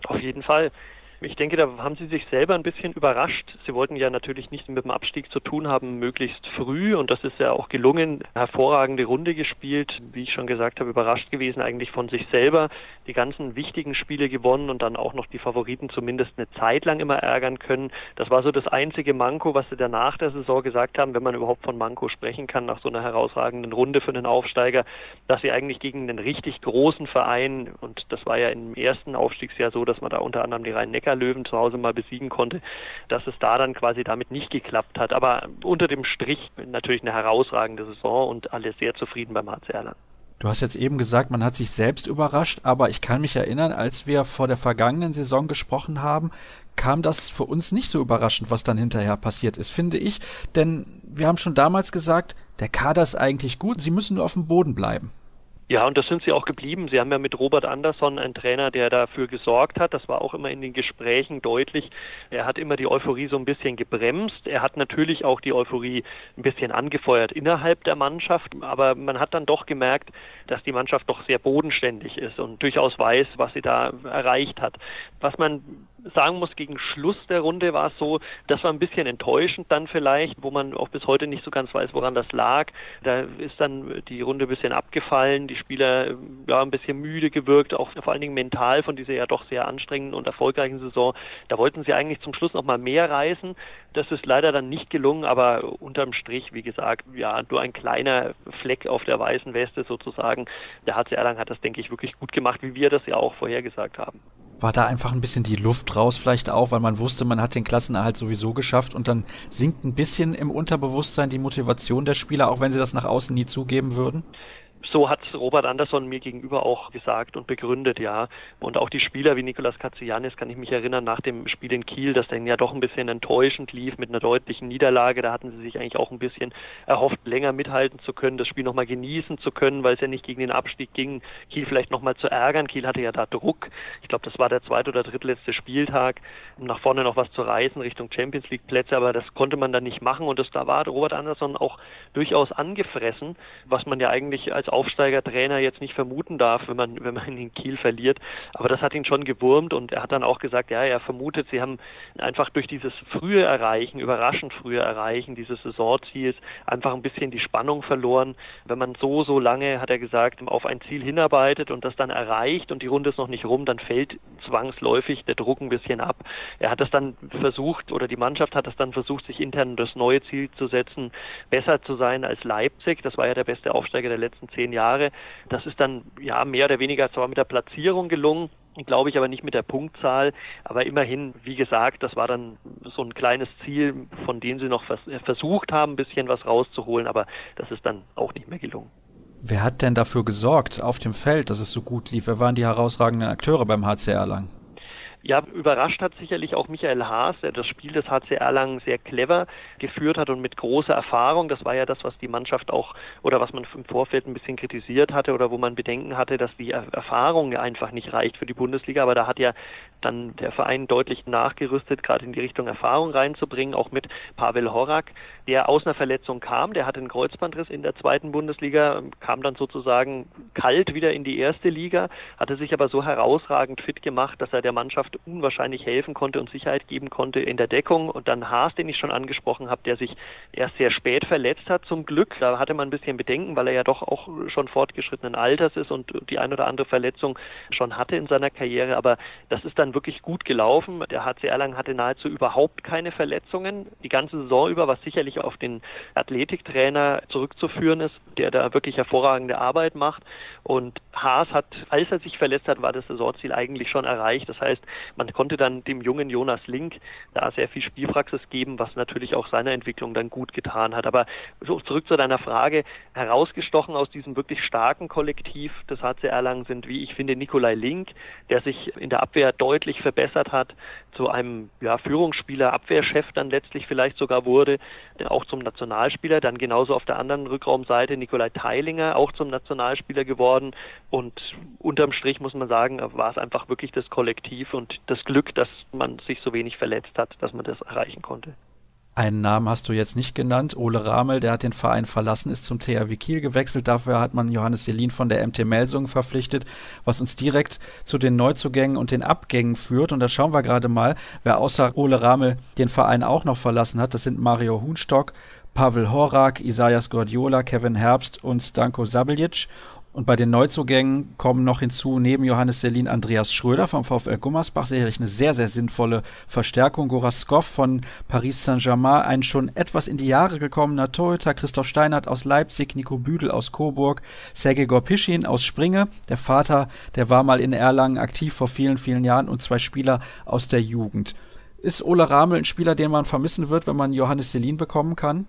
Auf jeden Fall. Ich denke, da haben Sie sich selber ein bisschen überrascht. Sie wollten ja natürlich nichts mit dem Abstieg zu tun haben, möglichst früh. Und das ist ja auch gelungen. Hervorragende Runde gespielt. Wie ich schon gesagt habe, überrascht gewesen eigentlich von sich selber. Die ganzen wichtigen Spiele gewonnen und dann auch noch die Favoriten zumindest eine Zeit lang immer ärgern können. Das war so das einzige Manko, was Sie danach der Saison gesagt haben, wenn man überhaupt von Manko sprechen kann, nach so einer herausragenden Runde für einen Aufsteiger, dass Sie eigentlich gegen einen richtig großen Verein, und das war ja im ersten Aufstiegsjahr so, dass man da unter anderem die Rhein-Neckar Löwen zu Hause mal besiegen konnte, dass es da dann quasi damit nicht geklappt hat. Aber unter dem Strich natürlich eine herausragende Saison und alle sehr zufrieden beim HC Erlangen. Du hast jetzt eben gesagt, man hat sich selbst überrascht, aber ich kann mich erinnern, als wir vor der vergangenen Saison gesprochen haben, kam das für uns nicht so überraschend, was dann hinterher passiert ist, finde ich. Denn wir haben schon damals gesagt, der Kader ist eigentlich gut, sie müssen nur auf dem Boden bleiben. Ja, und das sind sie auch geblieben. Sie haben ja mit Robert Andersson einen Trainer, der dafür gesorgt hat. Das war auch immer in den Gesprächen deutlich. Er hat immer die Euphorie so ein bisschen gebremst. Er hat natürlich auch die Euphorie ein bisschen angefeuert innerhalb der Mannschaft. Aber man hat dann doch gemerkt, dass die Mannschaft doch sehr bodenständig ist und durchaus weiß, was sie da erreicht hat. Was man sagen muss, gegen Schluss der Runde war es so, das war ein bisschen enttäuschend dann vielleicht, wo man auch bis heute nicht so ganz weiß, woran das lag. Da ist dann die Runde ein bisschen abgefallen, die Spieler ja ein bisschen müde gewirkt, auch vor allen Dingen mental von dieser ja doch sehr anstrengenden und erfolgreichen Saison. Da wollten sie eigentlich zum Schluss noch mal mehr reißen. Das ist leider dann nicht gelungen, aber unterm Strich, wie gesagt, ja, nur ein kleiner Fleck auf der weißen Weste sozusagen. Der HC Erlangen hat das, denke ich, wirklich gut gemacht, wie wir das ja auch vorhergesagt haben. War da einfach ein bisschen die Luft raus vielleicht auch, weil man wusste, man hat den Klassenerhalt sowieso geschafft und dann sinkt ein bisschen im Unterbewusstsein die Motivation der Spieler, auch wenn sie das nach außen nie zugeben würden? So hat Robert Andersson mir gegenüber auch gesagt und begründet, ja. Und auch die Spieler wie Nikolas Katzianis kann ich mich erinnern nach dem Spiel in Kiel, das dann ja doch ein bisschen enttäuschend lief mit einer deutlichen Niederlage. Da hatten sie sich eigentlich auch ein bisschen erhofft, länger mithalten zu können, das Spiel nochmal genießen zu können, weil es ja nicht gegen den Abstieg ging, Kiel vielleicht nochmal zu ärgern. Kiel hatte ja da Druck. Ich glaube, das war der zweite oder drittletzte Spieltag, um nach vorne noch was zu reißen Richtung Champions League Plätze, aber das konnte man dann nicht machen und das da war Robert Andersson auch durchaus angefressen, was man ja eigentlich als Aufsteigertrainer jetzt nicht vermuten darf, wenn man, wenn man in Kiel verliert. Aber das hat ihn schon gewurmt und er hat dann auch gesagt, ja, er vermutet, sie haben einfach durch dieses frühe Erreichen, überraschend frühe Erreichen dieses Saisonziels einfach ein bisschen die Spannung verloren. Wenn man so, so lange, hat er gesagt, auf ein Ziel hinarbeitet und das dann erreicht und die Runde ist noch nicht rum, dann fällt zwangsläufig der Druck ein bisschen ab. Er hat das dann versucht oder die Mannschaft hat das dann versucht, sich intern das neue Ziel zu setzen, besser zu sein als Leipzig. Das war ja der beste Aufsteiger der letzten zehn Jahre. Das ist dann ja mehr oder weniger zwar mit der Platzierung gelungen, glaube ich aber nicht mit der Punktzahl. Aber immerhin, wie gesagt, das war dann so ein kleines Ziel, von dem sie noch versucht haben, ein bisschen was rauszuholen, aber das ist dann auch nicht mehr gelungen. Wer hat denn dafür gesorgt auf dem Feld, dass es so gut lief? Wer waren die herausragenden Akteure beim HCR lang? Ja, überrascht hat sicherlich auch Michael Haas, der das Spiel des HC Erlangen sehr clever geführt hat und mit großer Erfahrung. Das war ja das, was die Mannschaft auch oder was man im Vorfeld ein bisschen kritisiert hatte oder wo man Bedenken hatte, dass die Erfahrung einfach nicht reicht für die Bundesliga. Aber da hat ja dann der Verein deutlich nachgerüstet, gerade in die Richtung Erfahrung reinzubringen, auch mit Pavel Horak, der aus einer Verletzung kam. Der hatte einen Kreuzbandriss in der zweiten Bundesliga, kam dann sozusagen kalt wieder in die erste Liga, hatte sich aber so herausragend fit gemacht, dass er der Mannschaft unwahrscheinlich helfen konnte und Sicherheit geben konnte in der Deckung. Und dann Haas, den ich schon angesprochen habe, der sich erst sehr spät verletzt hat, zum Glück. Da hatte man ein bisschen Bedenken, weil er ja doch auch schon fortgeschrittenen Alters ist und die ein oder andere Verletzung schon hatte in seiner Karriere. Aber das ist dann wirklich gut gelaufen. Der HC Erlangen hatte nahezu überhaupt keine Verletzungen. Die ganze Saison über, was sicherlich auf den Athletiktrainer zurückzuführen ist, der da wirklich hervorragende Arbeit macht. Und Haas hat, als er sich verletzt hat, war das Saisonziel eigentlich schon erreicht. Das heißt, man konnte dann dem jungen Jonas Link da sehr viel Spielpraxis geben, was natürlich auch seiner Entwicklung dann gut getan hat. Aber so zurück zu deiner Frage, herausgestochen aus diesem wirklich starken Kollektiv des HC Erlangen sind, wie ich finde, Nikolai Link, der sich in der Abwehr deutlich verbessert hat, zu einem ja, Führungsspieler, Abwehrchef dann letztlich vielleicht sogar wurde, auch zum Nationalspieler, dann genauso auf der anderen Rückraumseite Nikolai Teilinger auch zum Nationalspieler geworden und unterm Strich muss man sagen, war es einfach wirklich das Kollektiv und das Glück, dass man sich so wenig verletzt hat, dass man das erreichen konnte. Einen Namen hast du jetzt nicht genannt. Ole Ramel, der hat den Verein verlassen, ist zum THW Kiel gewechselt. Dafür hat man Johannes Selin von der MT Melsungen verpflichtet, was uns direkt zu den Neuzugängen und den Abgängen führt. Und da schauen wir gerade mal, wer außer Ole Ramel den Verein auch noch verlassen hat. Das sind Mario Hunstock, Pavel Horak, Isaias Gordiola, Kevin Herbst und Stanko Sabeljic. Und bei den Neuzugängen kommen noch hinzu, neben Johannes Selin, Andreas Schröder vom VfL Gummersbach, sicherlich eine sehr, sehr sinnvolle Verstärkung. Goraskov von Paris Saint-Germain, ein schon etwas in die Jahre gekommener Torhüter, Christoph Steinert aus Leipzig, Nico Büdel aus Coburg, Sergei Gorpischin aus Springe, der Vater, der war mal in Erlangen aktiv vor vielen, vielen Jahren und zwei Spieler aus der Jugend. Ist Ole Ramel ein Spieler, den man vermissen wird, wenn man Johannes Selin bekommen kann?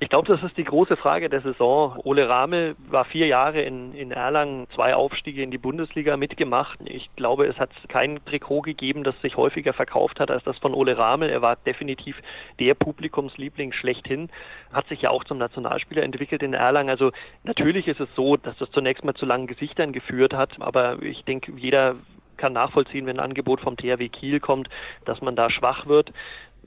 Ich glaube, das ist die große Frage der Saison. Ole Ramel war vier Jahre in, in Erlangen, zwei Aufstiege in die Bundesliga mitgemacht. Ich glaube, es hat kein Trikot gegeben, das sich häufiger verkauft hat als das von Ole Ramel. Er war definitiv der Publikumsliebling schlechthin, hat sich ja auch zum Nationalspieler entwickelt in Erlangen. Also natürlich ist es so, dass das zunächst mal zu langen Gesichtern geführt hat, aber ich denke, jeder kann nachvollziehen, wenn ein Angebot vom THW Kiel kommt, dass man da schwach wird.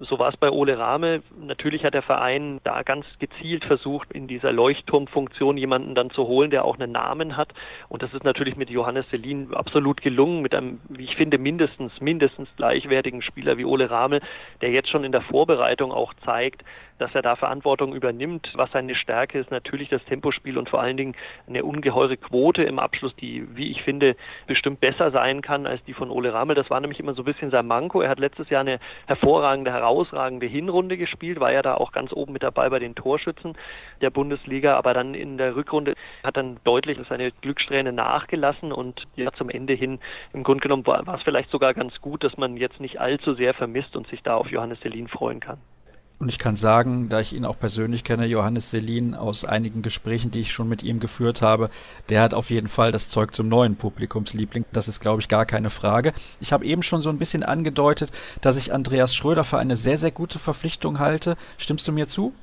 So war es bei Ole Rahme. Natürlich hat der Verein da ganz gezielt versucht, in dieser Leuchtturmfunktion jemanden dann zu holen, der auch einen Namen hat. Und das ist natürlich mit Johannes Selin absolut gelungen, mit einem, wie ich finde, mindestens, mindestens gleichwertigen Spieler wie Ole Rahme, der jetzt schon in der Vorbereitung auch zeigt, dass er da Verantwortung übernimmt. Was seine Stärke ist, natürlich das Tempospiel und vor allen Dingen eine ungeheure Quote im Abschluss, die, wie ich finde, bestimmt besser sein kann als die von Ole Rammel. Das war nämlich immer so ein bisschen sein Manko. Er hat letztes Jahr eine hervorragende, herausragende Hinrunde gespielt, war ja da auch ganz oben mit dabei bei den Torschützen der Bundesliga, aber dann in der Rückrunde hat dann deutlich seine Glückssträhne nachgelassen und ja zum Ende hin im Grunde genommen war, war es vielleicht sogar ganz gut, dass man jetzt nicht allzu sehr vermisst und sich da auf Johannes Selin freuen kann. Und ich kann sagen, da ich ihn auch persönlich kenne, Johannes Selin, aus einigen Gesprächen, die ich schon mit ihm geführt habe, der hat auf jeden Fall das Zeug zum neuen Publikumsliebling. Das ist, glaube ich, gar keine Frage. Ich habe eben schon so ein bisschen angedeutet, dass ich Andreas Schröder für eine sehr, sehr gute Verpflichtung halte. Stimmst du mir zu?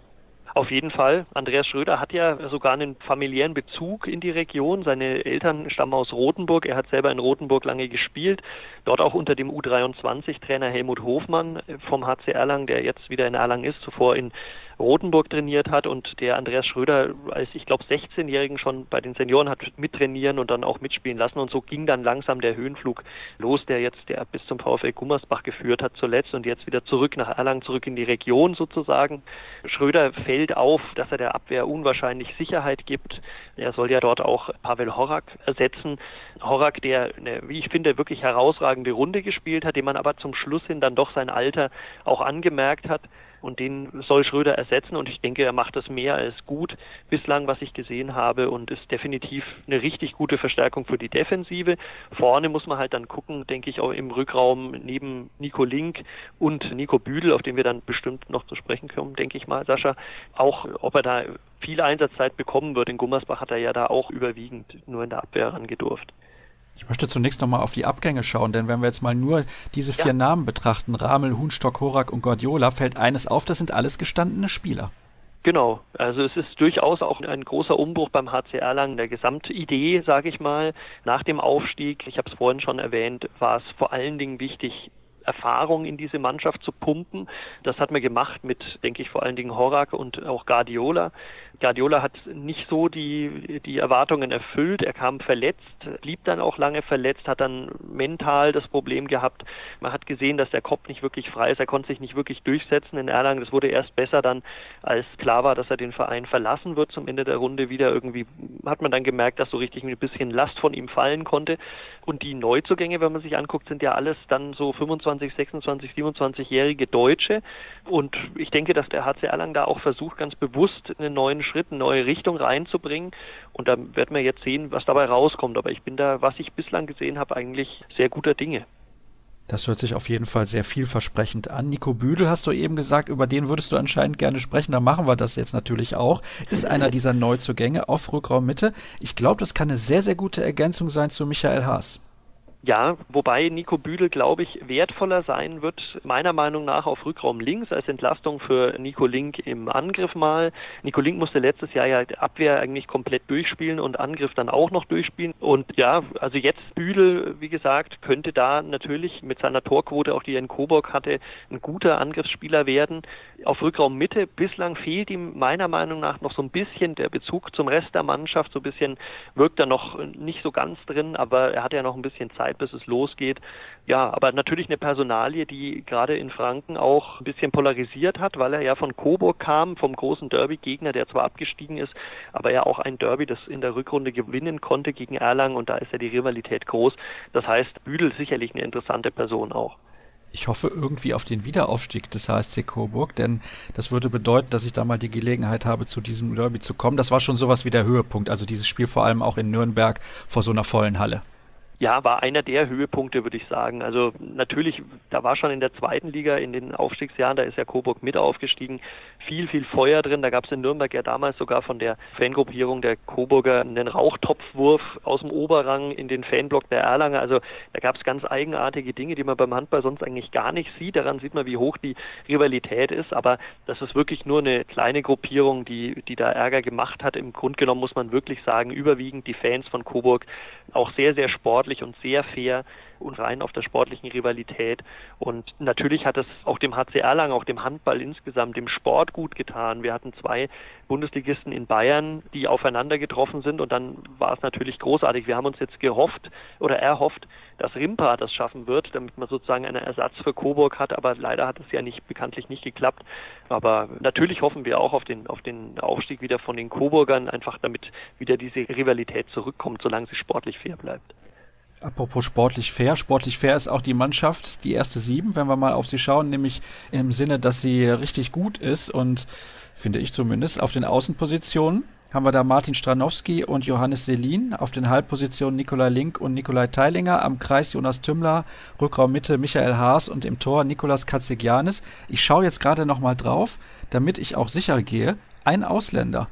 Auf jeden Fall. Andreas Schröder hat ja sogar einen familiären Bezug in die Region. Seine Eltern stammen aus Rothenburg. Er hat selber in Rothenburg lange gespielt. Dort auch unter dem U23-Trainer Helmut Hofmann vom HC Erlangen, der jetzt wieder in Erlangen ist, zuvor in Rothenburg trainiert hat und der Andreas Schröder als, ich glaube, 16-Jährigen schon bei den Senioren hat mittrainieren und dann auch mitspielen lassen. Und so ging dann langsam der Höhenflug los, der jetzt der bis zum VfL Gummersbach geführt hat zuletzt und jetzt wieder zurück nach Erlangen, zurück in die Region sozusagen. Schröder fällt auf, dass er der Abwehr unwahrscheinlich Sicherheit gibt. Er soll ja dort auch Pavel Horak ersetzen. Horak, der eine, wie ich finde, wirklich herausragende Runde gespielt hat, dem man aber zum Schluss hin dann doch sein Alter auch angemerkt hat und den soll Schröder ersetzen und ich denke, er macht das mehr als gut bislang, was ich gesehen habe und ist definitiv eine richtig gute Verstärkung für die Defensive. Vorne muss man halt dann gucken, denke ich, auch im Rückraum neben Nico Link und Nico Büdel, auf den wir dann bestimmt noch zu sprechen kommen, denke ich mal, Sascha, auch ob er da viel Einsatzzeit bekommen wird. In Gummersbach hat er ja da auch überwiegend nur in der Abwehr rangedurft. Ich möchte zunächst nochmal auf die Abgänge schauen, denn wenn wir jetzt mal nur diese vier ja. Namen betrachten, Ramel, Huhnstock, Horak und Guardiola, fällt eines auf, das sind alles gestandene Spieler. Genau, also es ist durchaus auch ein großer Umbruch beim HC Erlangen. Der Gesamtidee, sage ich mal, nach dem Aufstieg, ich habe es vorhin schon erwähnt, war es vor allen Dingen wichtig, Erfahrung in diese Mannschaft zu pumpen. Das hat man gemacht mit, denke ich, vor allen Dingen Horak und auch Guardiola. Guardiola hat nicht so die, die Erwartungen erfüllt. Er kam verletzt, blieb dann auch lange verletzt, hat dann mental das Problem gehabt. Man hat gesehen, dass der Kopf nicht wirklich frei ist. Er konnte sich nicht wirklich durchsetzen in Erlangen. Das wurde erst besser dann, als klar war, dass er den Verein verlassen wird zum Ende der Runde wieder. Irgendwie hat man dann gemerkt, dass so richtig ein bisschen Last von ihm fallen konnte. Und die Neuzugänge, wenn man sich anguckt, sind ja alles dann so 25, 26, 27-jährige Deutsche. Und ich denke, dass der HC Erlangen da auch versucht, ganz bewusst einen neuen Schritt, eine neue Richtung reinzubringen. Und da werden wir jetzt sehen, was dabei rauskommt. Aber ich bin da, was ich bislang gesehen habe, eigentlich sehr guter Dinge. Das hört sich auf jeden Fall sehr vielversprechend an. Nico Büdel hast du eben gesagt, über den würdest du anscheinend gerne sprechen. Da machen wir das jetzt natürlich auch. Ist einer dieser Neuzugänge auf Rückraum Mitte. Ich glaube, das kann eine sehr, sehr gute Ergänzung sein zu Michael Haas. Ja, wobei Nico Büdel, glaube ich, wertvoller sein wird, meiner Meinung nach auf Rückraum links als Entlastung für Nico Link im Angriff mal. Nico Link musste letztes Jahr ja Abwehr eigentlich komplett durchspielen und Angriff dann auch noch durchspielen. Und ja, also jetzt Büdel, wie gesagt, könnte da natürlich mit seiner Torquote, auch die er in Coburg hatte, ein guter Angriffsspieler werden. Auf Rückraum Mitte bislang fehlt ihm meiner Meinung nach noch so ein bisschen der Bezug zum Rest der Mannschaft. So ein bisschen wirkt er noch nicht so ganz drin, aber er hat ja noch ein bisschen Zeit Bis es losgeht. Ja, aber natürlich eine Personalie, die gerade in Franken auch ein bisschen polarisiert hat, weil er ja von Coburg kam, vom großen Derby-Gegner, der zwar abgestiegen ist, aber ja auch ein Derby, das in der Rückrunde gewinnen konnte gegen Erlangen und da ist ja die Rivalität groß. Das heißt, Büdel sicherlich eine interessante Person auch. Ich hoffe irgendwie auf den Wiederaufstieg des HSC Coburg, denn das würde bedeuten, dass ich da mal die Gelegenheit habe, zu diesem Derby zu kommen. Das war schon sowas wie der Höhepunkt, also dieses Spiel vor allem auch in Nürnberg vor so einer vollen Halle ja, war einer der Höhepunkte, würde ich sagen. Also natürlich, da war schon in der zweiten Liga in den Aufstiegsjahren, da ist ja Coburg mit aufgestiegen, viel, viel Feuer drin. Da gab es in Nürnberg ja damals sogar von der Fangruppierung der Coburger einen Rauchtopfwurf aus dem Oberrang in den Fanblock der Erlanger. Also da gab es ganz eigenartige Dinge, die man beim Handball sonst eigentlich gar nicht sieht. Daran sieht man, wie hoch die Rivalität ist. Aber das ist wirklich nur eine kleine Gruppierung, die, die da Ärger gemacht hat. Im Grunde genommen muss man wirklich sagen, überwiegend die Fans von Coburg auch sehr, sehr sportlich und sehr fair und rein auf der sportlichen Rivalität. Und natürlich hat es auch dem HC Erlangen, auch dem Handball insgesamt, dem Sport gut getan. Wir hatten zwei Bundesligisten in Bayern, die aufeinander getroffen sind und dann war es natürlich großartig. Wir haben uns jetzt gehofft oder erhofft, dass Rimpa das schaffen wird, damit man sozusagen einen Ersatz für Coburg hat, aber leider hat es ja nicht bekanntlich nicht geklappt. Aber natürlich hoffen wir auch auf den auf den Aufstieg wieder von den Coburgern, einfach damit wieder diese Rivalität zurückkommt, solange sie sportlich fair bleibt. Apropos sportlich fair. Sportlich fair ist auch die Mannschaft, die erste sieben, wenn wir mal auf sie schauen, nämlich im Sinne, dass sie richtig gut ist und finde ich zumindest auf den Außenpositionen haben wir da Martin Stranowski und Johannes Selin, auf den Halbpositionen Nikolai Link und Nikolai Teilinger, am Kreis Jonas Tümmler, Rückraum Mitte Michael Haas und im Tor Nikolas Katzigianis. Ich schaue jetzt gerade nochmal drauf, damit ich auch sicher gehe, ein Ausländer.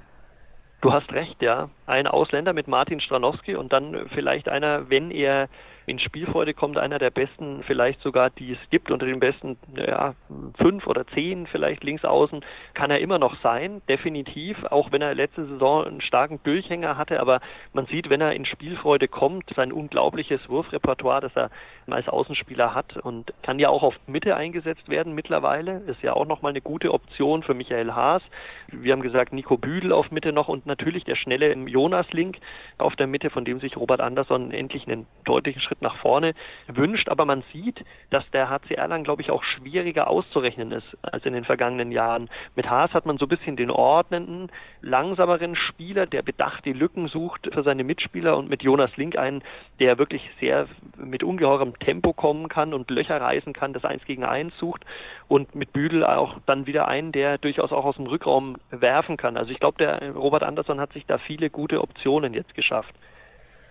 Du hast recht, ja. Ein Ausländer mit Martin Stranowski und dann vielleicht einer, wenn er in Spielfreude kommt, einer der besten, vielleicht sogar, die es gibt, unter den besten ja, fünf oder zehn vielleicht links außen, kann er immer noch sein, definitiv, auch wenn er letzte Saison einen starken Durchhänger hatte, aber man sieht, wenn er in Spielfreude kommt, sein unglaubliches Wurfrepertoire, das er als Außenspieler hat und kann ja auch auf Mitte eingesetzt werden mittlerweile, ist ja auch nochmal eine gute Option für Michael Haas. Wir haben gesagt, Nico Büdel auf Mitte noch und natürlich der schnelle Jonas Link auf der Mitte, von dem sich Robert Andersson endlich einen deutlichen Schritt Schritt nach vorne wünscht. Aber man sieht, dass der HC Erlangen, glaube ich, auch schwieriger auszurechnen ist als in den vergangenen Jahren. Mit Haas hat man so ein bisschen den ordnenden, langsameren Spieler, der bedacht die Lücken sucht für seine Mitspieler und mit Jonas Link einen, der wirklich sehr mit ungeheurem Tempo kommen kann und Löcher reißen kann, das Eins gegen Eins sucht und mit Büdel auch dann wieder einen, der durchaus auch aus dem Rückraum werfen kann. Also ich glaube, der Robert Andersson hat sich da viele gute Optionen jetzt geschafft.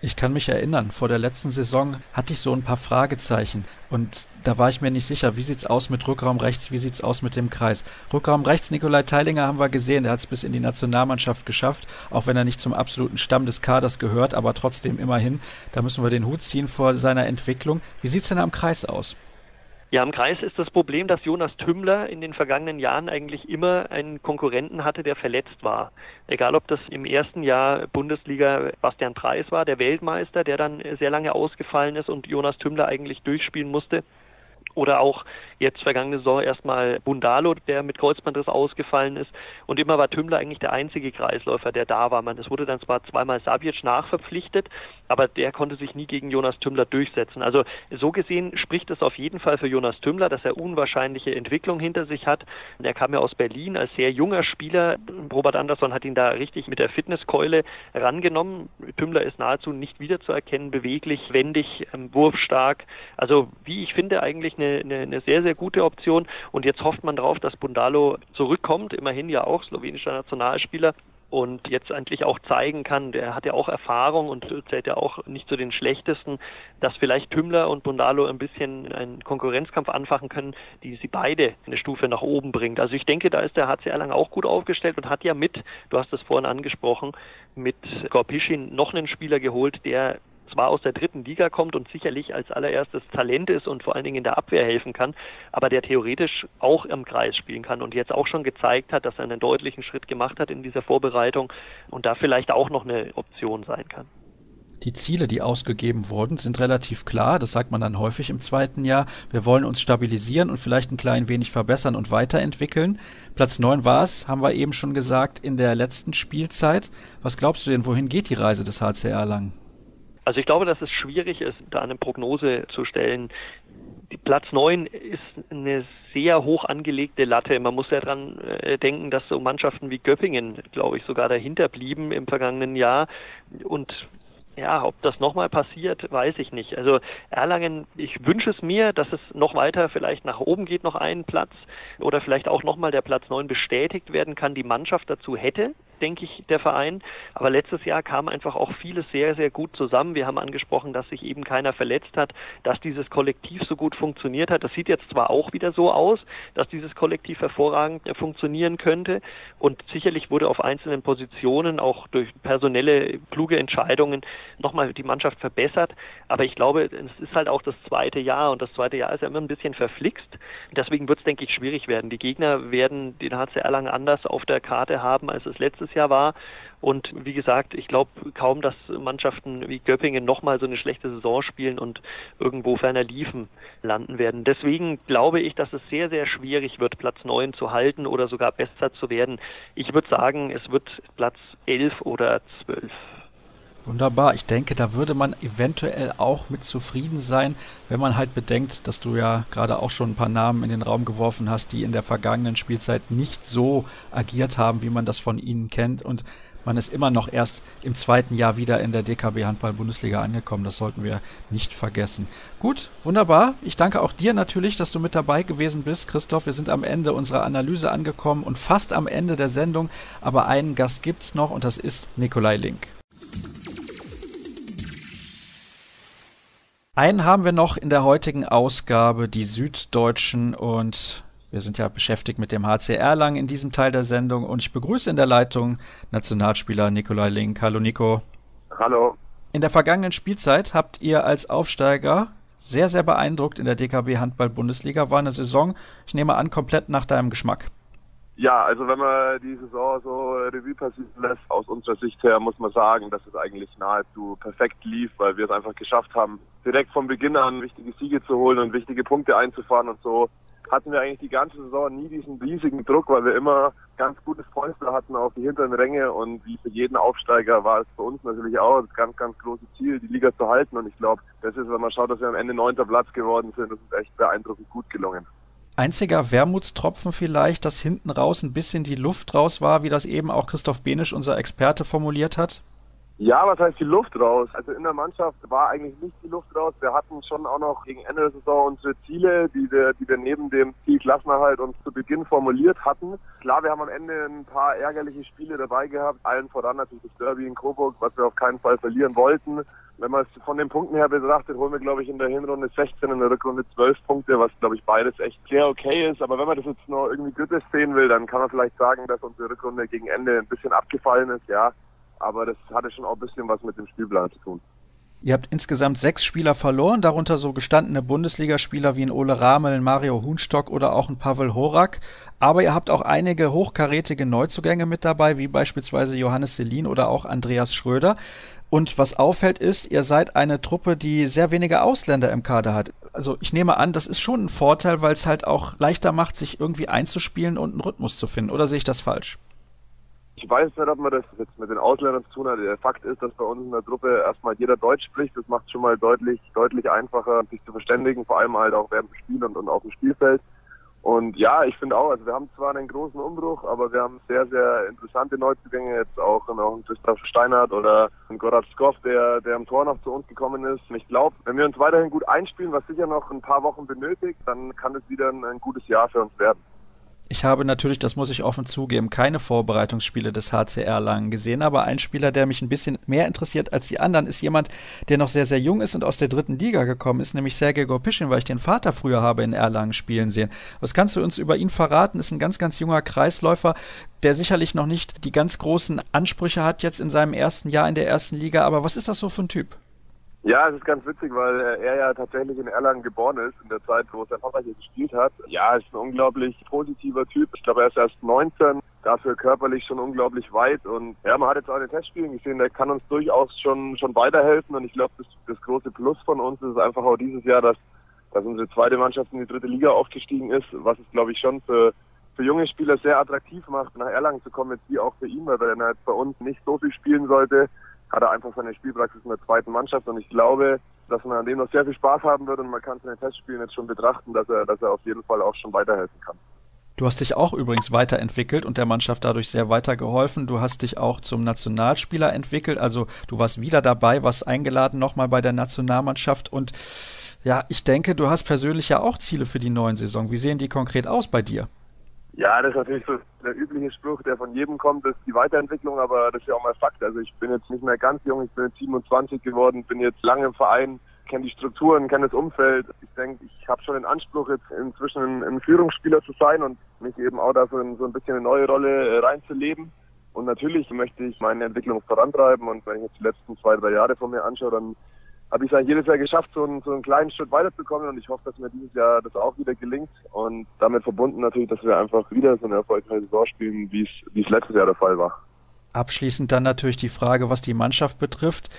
Ich kann mich erinnern, vor der letzten Saison hatte ich so ein paar Fragezeichen und da war ich mir nicht sicher, wie sieht's aus mit Rückraum rechts, wie sieht's aus mit dem Kreis. Rückraum rechts, Nikolai Teilinger haben wir gesehen, der hat es bis in die Nationalmannschaft geschafft, auch wenn er nicht zum absoluten Stamm des Kaders gehört, aber trotzdem immerhin, da müssen wir den Hut ziehen vor seiner Entwicklung. Wie sieht's denn am Kreis aus? Ja, im Kreis ist das Problem, dass Jonas Tümmler in den vergangenen Jahren eigentlich immer einen Konkurrenten hatte, der verletzt war. Egal, ob das im ersten Jahr Bundesliga Bastian Preis war, der Weltmeister, der dann sehr lange ausgefallen ist und Jonas Tümmler eigentlich durchspielen musste. Oder auch jetzt vergangene Saison erstmal Bundalo, der mit Kreuzbandriss ausgefallen ist. Und immer war Tümmler eigentlich der einzige Kreisläufer, der da war. Man, es wurde dann zwar zweimal Sabic nachverpflichtet, aber der konnte sich nie gegen Jonas Tümmler durchsetzen. Also so gesehen spricht es auf jeden Fall für Jonas Tümmler, dass er unwahrscheinliche Entwicklung hinter sich hat. Er kam ja aus Berlin als sehr junger Spieler. Robert Andersson hat ihn da richtig mit der Fitnesskeule rangenommen. Tümmler ist nahezu nicht wiederzuerkennen, beweglich, wendig, ähm, wurfstark. Also wie ich finde, eigentlich eine, eine, eine sehr, sehr gute Option. Und jetzt hofft man darauf, dass Bundalo zurückkommt, immerhin ja auch slowenischer Nationalspieler und jetzt endlich auch zeigen kann, der hat ja auch Erfahrung und zählt ja auch nicht zu den schlechtesten, dass vielleicht Tümmler und Bundalo ein bisschen einen Konkurrenzkampf anfachen können, die sie beide eine Stufe nach oben bringt. Also ich denke, da ist der HC Erlangen auch gut aufgestellt und hat ja mit, du hast es vorhin angesprochen, mit Gorpischin noch einen Spieler geholt, der zwar aus der dritten Liga kommt und sicherlich als allererstes Talent ist und vor allen Dingen in der Abwehr helfen kann, aber der theoretisch auch im Kreis spielen kann und jetzt auch schon gezeigt hat, dass er einen deutlichen Schritt gemacht hat in dieser Vorbereitung und da vielleicht auch noch eine Option sein kann. Die Ziele, die ausgegeben wurden, sind relativ klar. Das sagt man dann häufig im zweiten Jahr. Wir wollen uns stabilisieren und vielleicht ein klein wenig verbessern und weiterentwickeln. Platz neun war es, haben wir eben schon gesagt, in der letzten Spielzeit. Was glaubst du denn, wohin geht die Reise des HCR lang? Also ich glaube, dass es schwierig ist, da eine Prognose zu stellen. Die Platz 9 ist eine sehr hoch angelegte Latte. Man muss ja dran äh, denken, dass so Mannschaften wie Göppingen, glaube ich, sogar dahinter blieben im vergangenen Jahr. Und ja, ob das nochmal passiert, weiß ich nicht. Also Erlangen, ich wünsche es mir, dass es noch weiter vielleicht nach oben geht, noch einen Platz oder vielleicht auch nochmal der Platz 9 bestätigt werden kann, die Mannschaft dazu hätte, denke ich, der Verein. Aber letztes Jahr kam einfach auch vieles sehr, sehr gut zusammen. Wir haben angesprochen, dass sich eben keiner verletzt hat, dass dieses Kollektiv so gut funktioniert hat. Das sieht jetzt zwar auch wieder so aus, dass dieses Kollektiv hervorragend funktionieren könnte und sicherlich wurde auf einzelnen Positionen auch durch personelle kluge Entscheidungen nochmal die Mannschaft verbessert. Aber ich glaube, es ist halt auch das zweite Jahr und das zweite Jahr ist ja immer ein bisschen verflixt. Deswegen wird es, denke ich, schwierig werden. Die Gegner werden den HCR lang anders auf der Karte haben, als es letztes letztes Jahr war. Und wie gesagt, ich glaube kaum, dass Mannschaften wie Göppingen nochmal so eine schlechte Saison spielen und irgendwo ferner liefen landen werden. Deswegen glaube ich, dass es sehr, sehr schwierig wird, Platz 9 zu halten oder sogar besser zu werden. Ich würde sagen, es wird Platz 11 oder 12. Wunderbar. Ich denke, da würde man eventuell auch mit zufrieden sein, wenn man halt bedenkt, dass du ja gerade auch schon ein paar Namen in den Raum geworfen hast, die in der vergangenen Spielzeit nicht so agiert haben, wie man das von ihnen kennt. Und man ist immer noch erst im zweiten Jahr wieder in der DKB Handball Bundesliga angekommen. Das sollten wir nicht vergessen. Gut, wunderbar. Ich danke auch dir natürlich, dass du mit dabei gewesen bist, Christoph. Wir sind am Ende unserer Analyse angekommen und fast am Ende der Sendung. Aber einen Gast gibt's noch und das ist Nikolai Link. Einen haben wir noch in der heutigen Ausgabe, die Süddeutschen und wir sind ja beschäftigt mit dem HC Erlangen in diesem Teil der Sendung und ich begrüße in der Leitung Nationalspieler Nikolai Link. Hallo Nico. Hallo. In der vergangenen Spielzeit habt ihr als Aufsteiger sehr, sehr beeindruckt in der DKB Handball Bundesliga. War eine Saison, ich nehme an, komplett nach deinem Geschmack. Ja, also wenn man die Saison so Revue passieren lässt, aus unserer Sicht her, muss man sagen, dass es eigentlich nahezu perfekt lief, weil wir es einfach geschafft haben, direkt von Beginn an wichtige Siege zu holen und wichtige Punkte einzufahren und so hatten wir eigentlich die ganze Saison nie diesen riesigen Druck, weil wir immer ganz gutes Polster hatten auf die hinteren Ränge und wie für jeden Aufsteiger war es für uns natürlich auch das ganz, ganz große Ziel, die Liga zu halten und ich glaube, das ist, wenn man schaut, dass wir am Ende neunter Platz geworden sind, das ist echt beeindruckend gut gelungen einziger Wermutstropfen vielleicht, dass hinten raus ein bisschen die Luft raus war, wie das eben auch Christoph Benisch, unser Experte, formuliert hat? Ja, was heißt die Luft raus? Also in der Mannschaft war eigentlich nicht die Luft raus. Wir hatten schon auch noch gegen Ende der Saison unsere Ziele, die wir, die wir neben dem Ziel Klassenerhalt uns zu Beginn formuliert hatten. Klar, wir haben am Ende ein paar ärgerliche Spiele dabei gehabt. Allen voran natürlich das Derby in Coburg, was wir auf keinen Fall verlieren wollten. Wenn man es von den Punkten her betrachtet, holen wir, glaube ich, in der Hinrunde 16, in der Rückrunde 12 Punkte, was, glaube ich, beides echt sehr okay ist. Aber wenn man das jetzt noch irgendwie kritisch sehen will, dann kann man vielleicht sagen, dass unsere Rückrunde gegen Ende ein bisschen abgefallen ist, ja. Aber das hatte schon auch ein bisschen was mit dem Spielplan zu tun. Ihr habt insgesamt sechs Spieler verloren, darunter so gestandene Bundesligaspieler wie ein Ole Ramel, ein Mario Huhnstock oder auch ein Pavel Horak. Aber ihr habt auch einige hochkarätige Neuzugänge mit dabei, wie beispielsweise Johannes Selin oder auch Andreas Schröder. Und was auffällt ist, ihr seid eine Truppe, die sehr wenige Ausländer im Kader hat. Also ich nehme an, das ist schon ein Vorteil, weil es halt auch leichter macht, sich irgendwie einzuspielen und einen Rhythmus zu finden. Oder sehe ich das falsch? Ich weiß nicht, ob man das jetzt mit den Ausländern zu tun hat. Der Fakt ist, dass bei uns in der Truppe erstmal jeder Deutsch spricht. Das macht schon mal deutlich, deutlich einfacher, sich zu verständigen, vor allem halt auch während dem Spiel und, und auf dem Spielfeld. Und ja, ich finde auch, also wir haben zwar einen großen Umbruch, aber wir haben sehr, sehr interessante Neuzugänge, jetzt auch noch Christoph Steinhardt oder Gorat Skoff, der, der im Tor noch zu uns gekommen ist. Und ich glaube, wenn wir uns weiterhin gut einspielen, was sicher noch ein paar Wochen benötigt, dann kann es wieder ein, ein gutes Jahr für uns werden. Ich habe natürlich, das muss ich offen zugeben, keine Vorbereitungsspiele des HCR lang gesehen, aber ein Spieler, der mich ein bisschen mehr interessiert als die anderen, ist jemand, der noch sehr, sehr jung ist und aus der dritten Liga gekommen ist, nämlich Sergei Gorpischin, weil ich den Vater früher habe in Erlangen spielen sehen. Was kannst du uns über ihn verraten? Ist ein ganz, ganz junger Kreisläufer, der sicherlich noch nicht die ganz großen Ansprüche hat jetzt in seinem ersten Jahr in der ersten Liga, aber was ist das so für ein Typ? Ja, es ist ganz witzig, weil er ja tatsächlich in Erlangen geboren ist, in der Zeit, wo sein Vater hier gespielt hat. Ja, ist ein unglaublich positiver Typ. Ich glaube, er ist erst 19, dafür körperlich schon unglaublich weit. Und ja, man hat jetzt auch in den Testspielen gesehen, der kann uns durchaus schon, schon weiterhelfen. Und ich glaube, das, das große Plus von uns ist einfach auch dieses Jahr, dass, dass unsere zweite Mannschaft in die dritte Liga aufgestiegen ist, was es, glaube ich, schon für, für junge Spieler sehr attraktiv macht, nach Erlangen zu kommen, jetzt wie auch für ihn, weil er jetzt bei uns nicht so viel spielen sollte hat er einfach seine Spielpraxis in der zweiten Mannschaft und ich glaube, dass man an dem noch sehr viel Spaß haben wird und man kann es in den Testspielen jetzt schon betrachten, dass er, dass er auf jeden Fall auch schon weiterhelfen kann. Du hast dich auch übrigens weiterentwickelt und der Mannschaft dadurch sehr weitergeholfen. Du hast dich auch zum Nationalspieler entwickelt, also du warst wieder dabei, warst eingeladen nochmal bei der Nationalmannschaft und ja, ich denke, du hast persönlich ja auch Ziele für die neuen Saison. Wie sehen die konkret aus bei dir? Ja, das ist natürlich so der übliche Spruch, der von jedem kommt, ist die Weiterentwicklung, aber das ist ja auch mal Fakt. Also ich bin jetzt nicht mehr ganz jung, ich bin jetzt 27 geworden, bin jetzt lange im Verein, kenne die Strukturen, kenne das Umfeld. Ich denke, ich habe schon den Anspruch, jetzt inzwischen ein, ein, Führungsspieler zu sein und mich eben auch da so, in, so ein bisschen eine neue Rolle äh, reinzuleben. Und natürlich möchte ich meine Entwicklung vorantreiben und wenn ich jetzt die letzten zwei, drei Jahre von mir anschaue, dann habe ich es jedes Jahr geschafft, so einen, so einen kleinen Schritt weiterzukommen und ich hoffe, dass mir dieses Jahr das auch wieder gelingt und damit verbunden natürlich, dass wir einfach wieder so eine erfolgreiche Saison spielen, wie es, wie es letztes Jahr der Fall war. Abschließend dann natürlich die Frage, was die Mannschaft betrifft.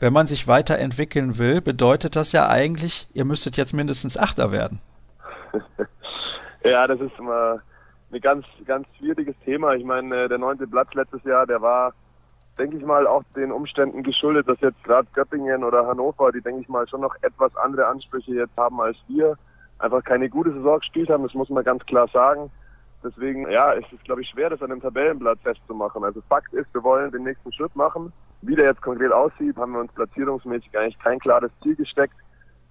Wenn man sich weiterentwickeln will, bedeutet das ja eigentlich, ihr müsstet jetzt mindestens Achter werden. ja, das ist immer ein ganz, ganz schwieriges Thema. Ich meine, äh, der neunte Platz letztes Jahr, der war, denke ich mal, auch den Umständen geschuldet, dass jetzt gerade Göppingen oder Hannover, die, denke ich mal, schon noch etwas andere Ansprüche jetzt haben als wir, einfach keine gute Saison gespielt haben, das muss man ganz klar sagen. Deswegen, ja, ist es, glaube ich, schwer, das an dem Tabellenblatt festzumachen. Also Fakt ist, wir wollen den nächsten Schritt machen. Wie der jetzt konkret aussieht, haben wir uns platzierungsmäßig eigentlich kein klares Ziel gesteckt.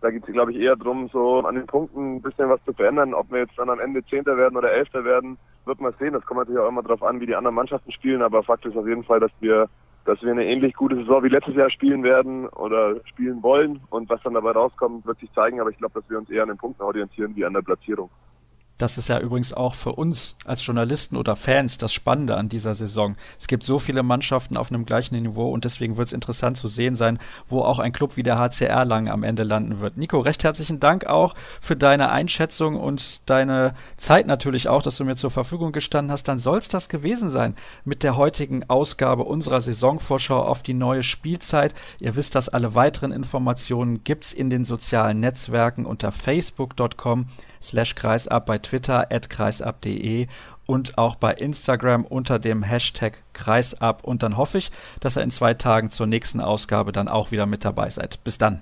Da geht es, glaube ich, eher darum, so an den Punkten ein bisschen was zu verändern. Ob wir jetzt dann am Ende Zehnter werden oder Elfter werden, wird man sehen. Das kommt natürlich auch immer darauf an, wie die anderen Mannschaften spielen. Aber Fakt ist auf jeden Fall, dass wir, dass wir eine ähnlich gute Saison wie letztes Jahr spielen werden oder spielen wollen. Und was dann dabei rauskommt, wird sich zeigen. Aber ich glaube, dass wir uns eher an den Punkten orientieren wie an der Platzierung. Das ist ja übrigens auch für uns als Journalisten oder Fans das Spannende an dieser Saison. Es gibt so viele Mannschaften auf einem gleichen Niveau und deswegen wird es interessant zu sehen sein, wo auch ein Club wie der HCR lang am Ende landen wird. Nico, recht herzlichen Dank auch für deine Einschätzung und deine Zeit natürlich auch, dass du mir zur Verfügung gestanden hast. Dann soll es das gewesen sein mit der heutigen Ausgabe unserer Saisonvorschau auf die neue Spielzeit. Ihr wisst, dass alle weiteren Informationen gibt's in den sozialen Netzwerken unter facebook.com slash kreisab, bei Twitter at kreisab.de und auch bei Instagram unter dem Hashtag kreisab. Und dann hoffe ich, dass ihr in zwei Tagen zur nächsten Ausgabe dann auch wieder mit dabei seid. Bis dann.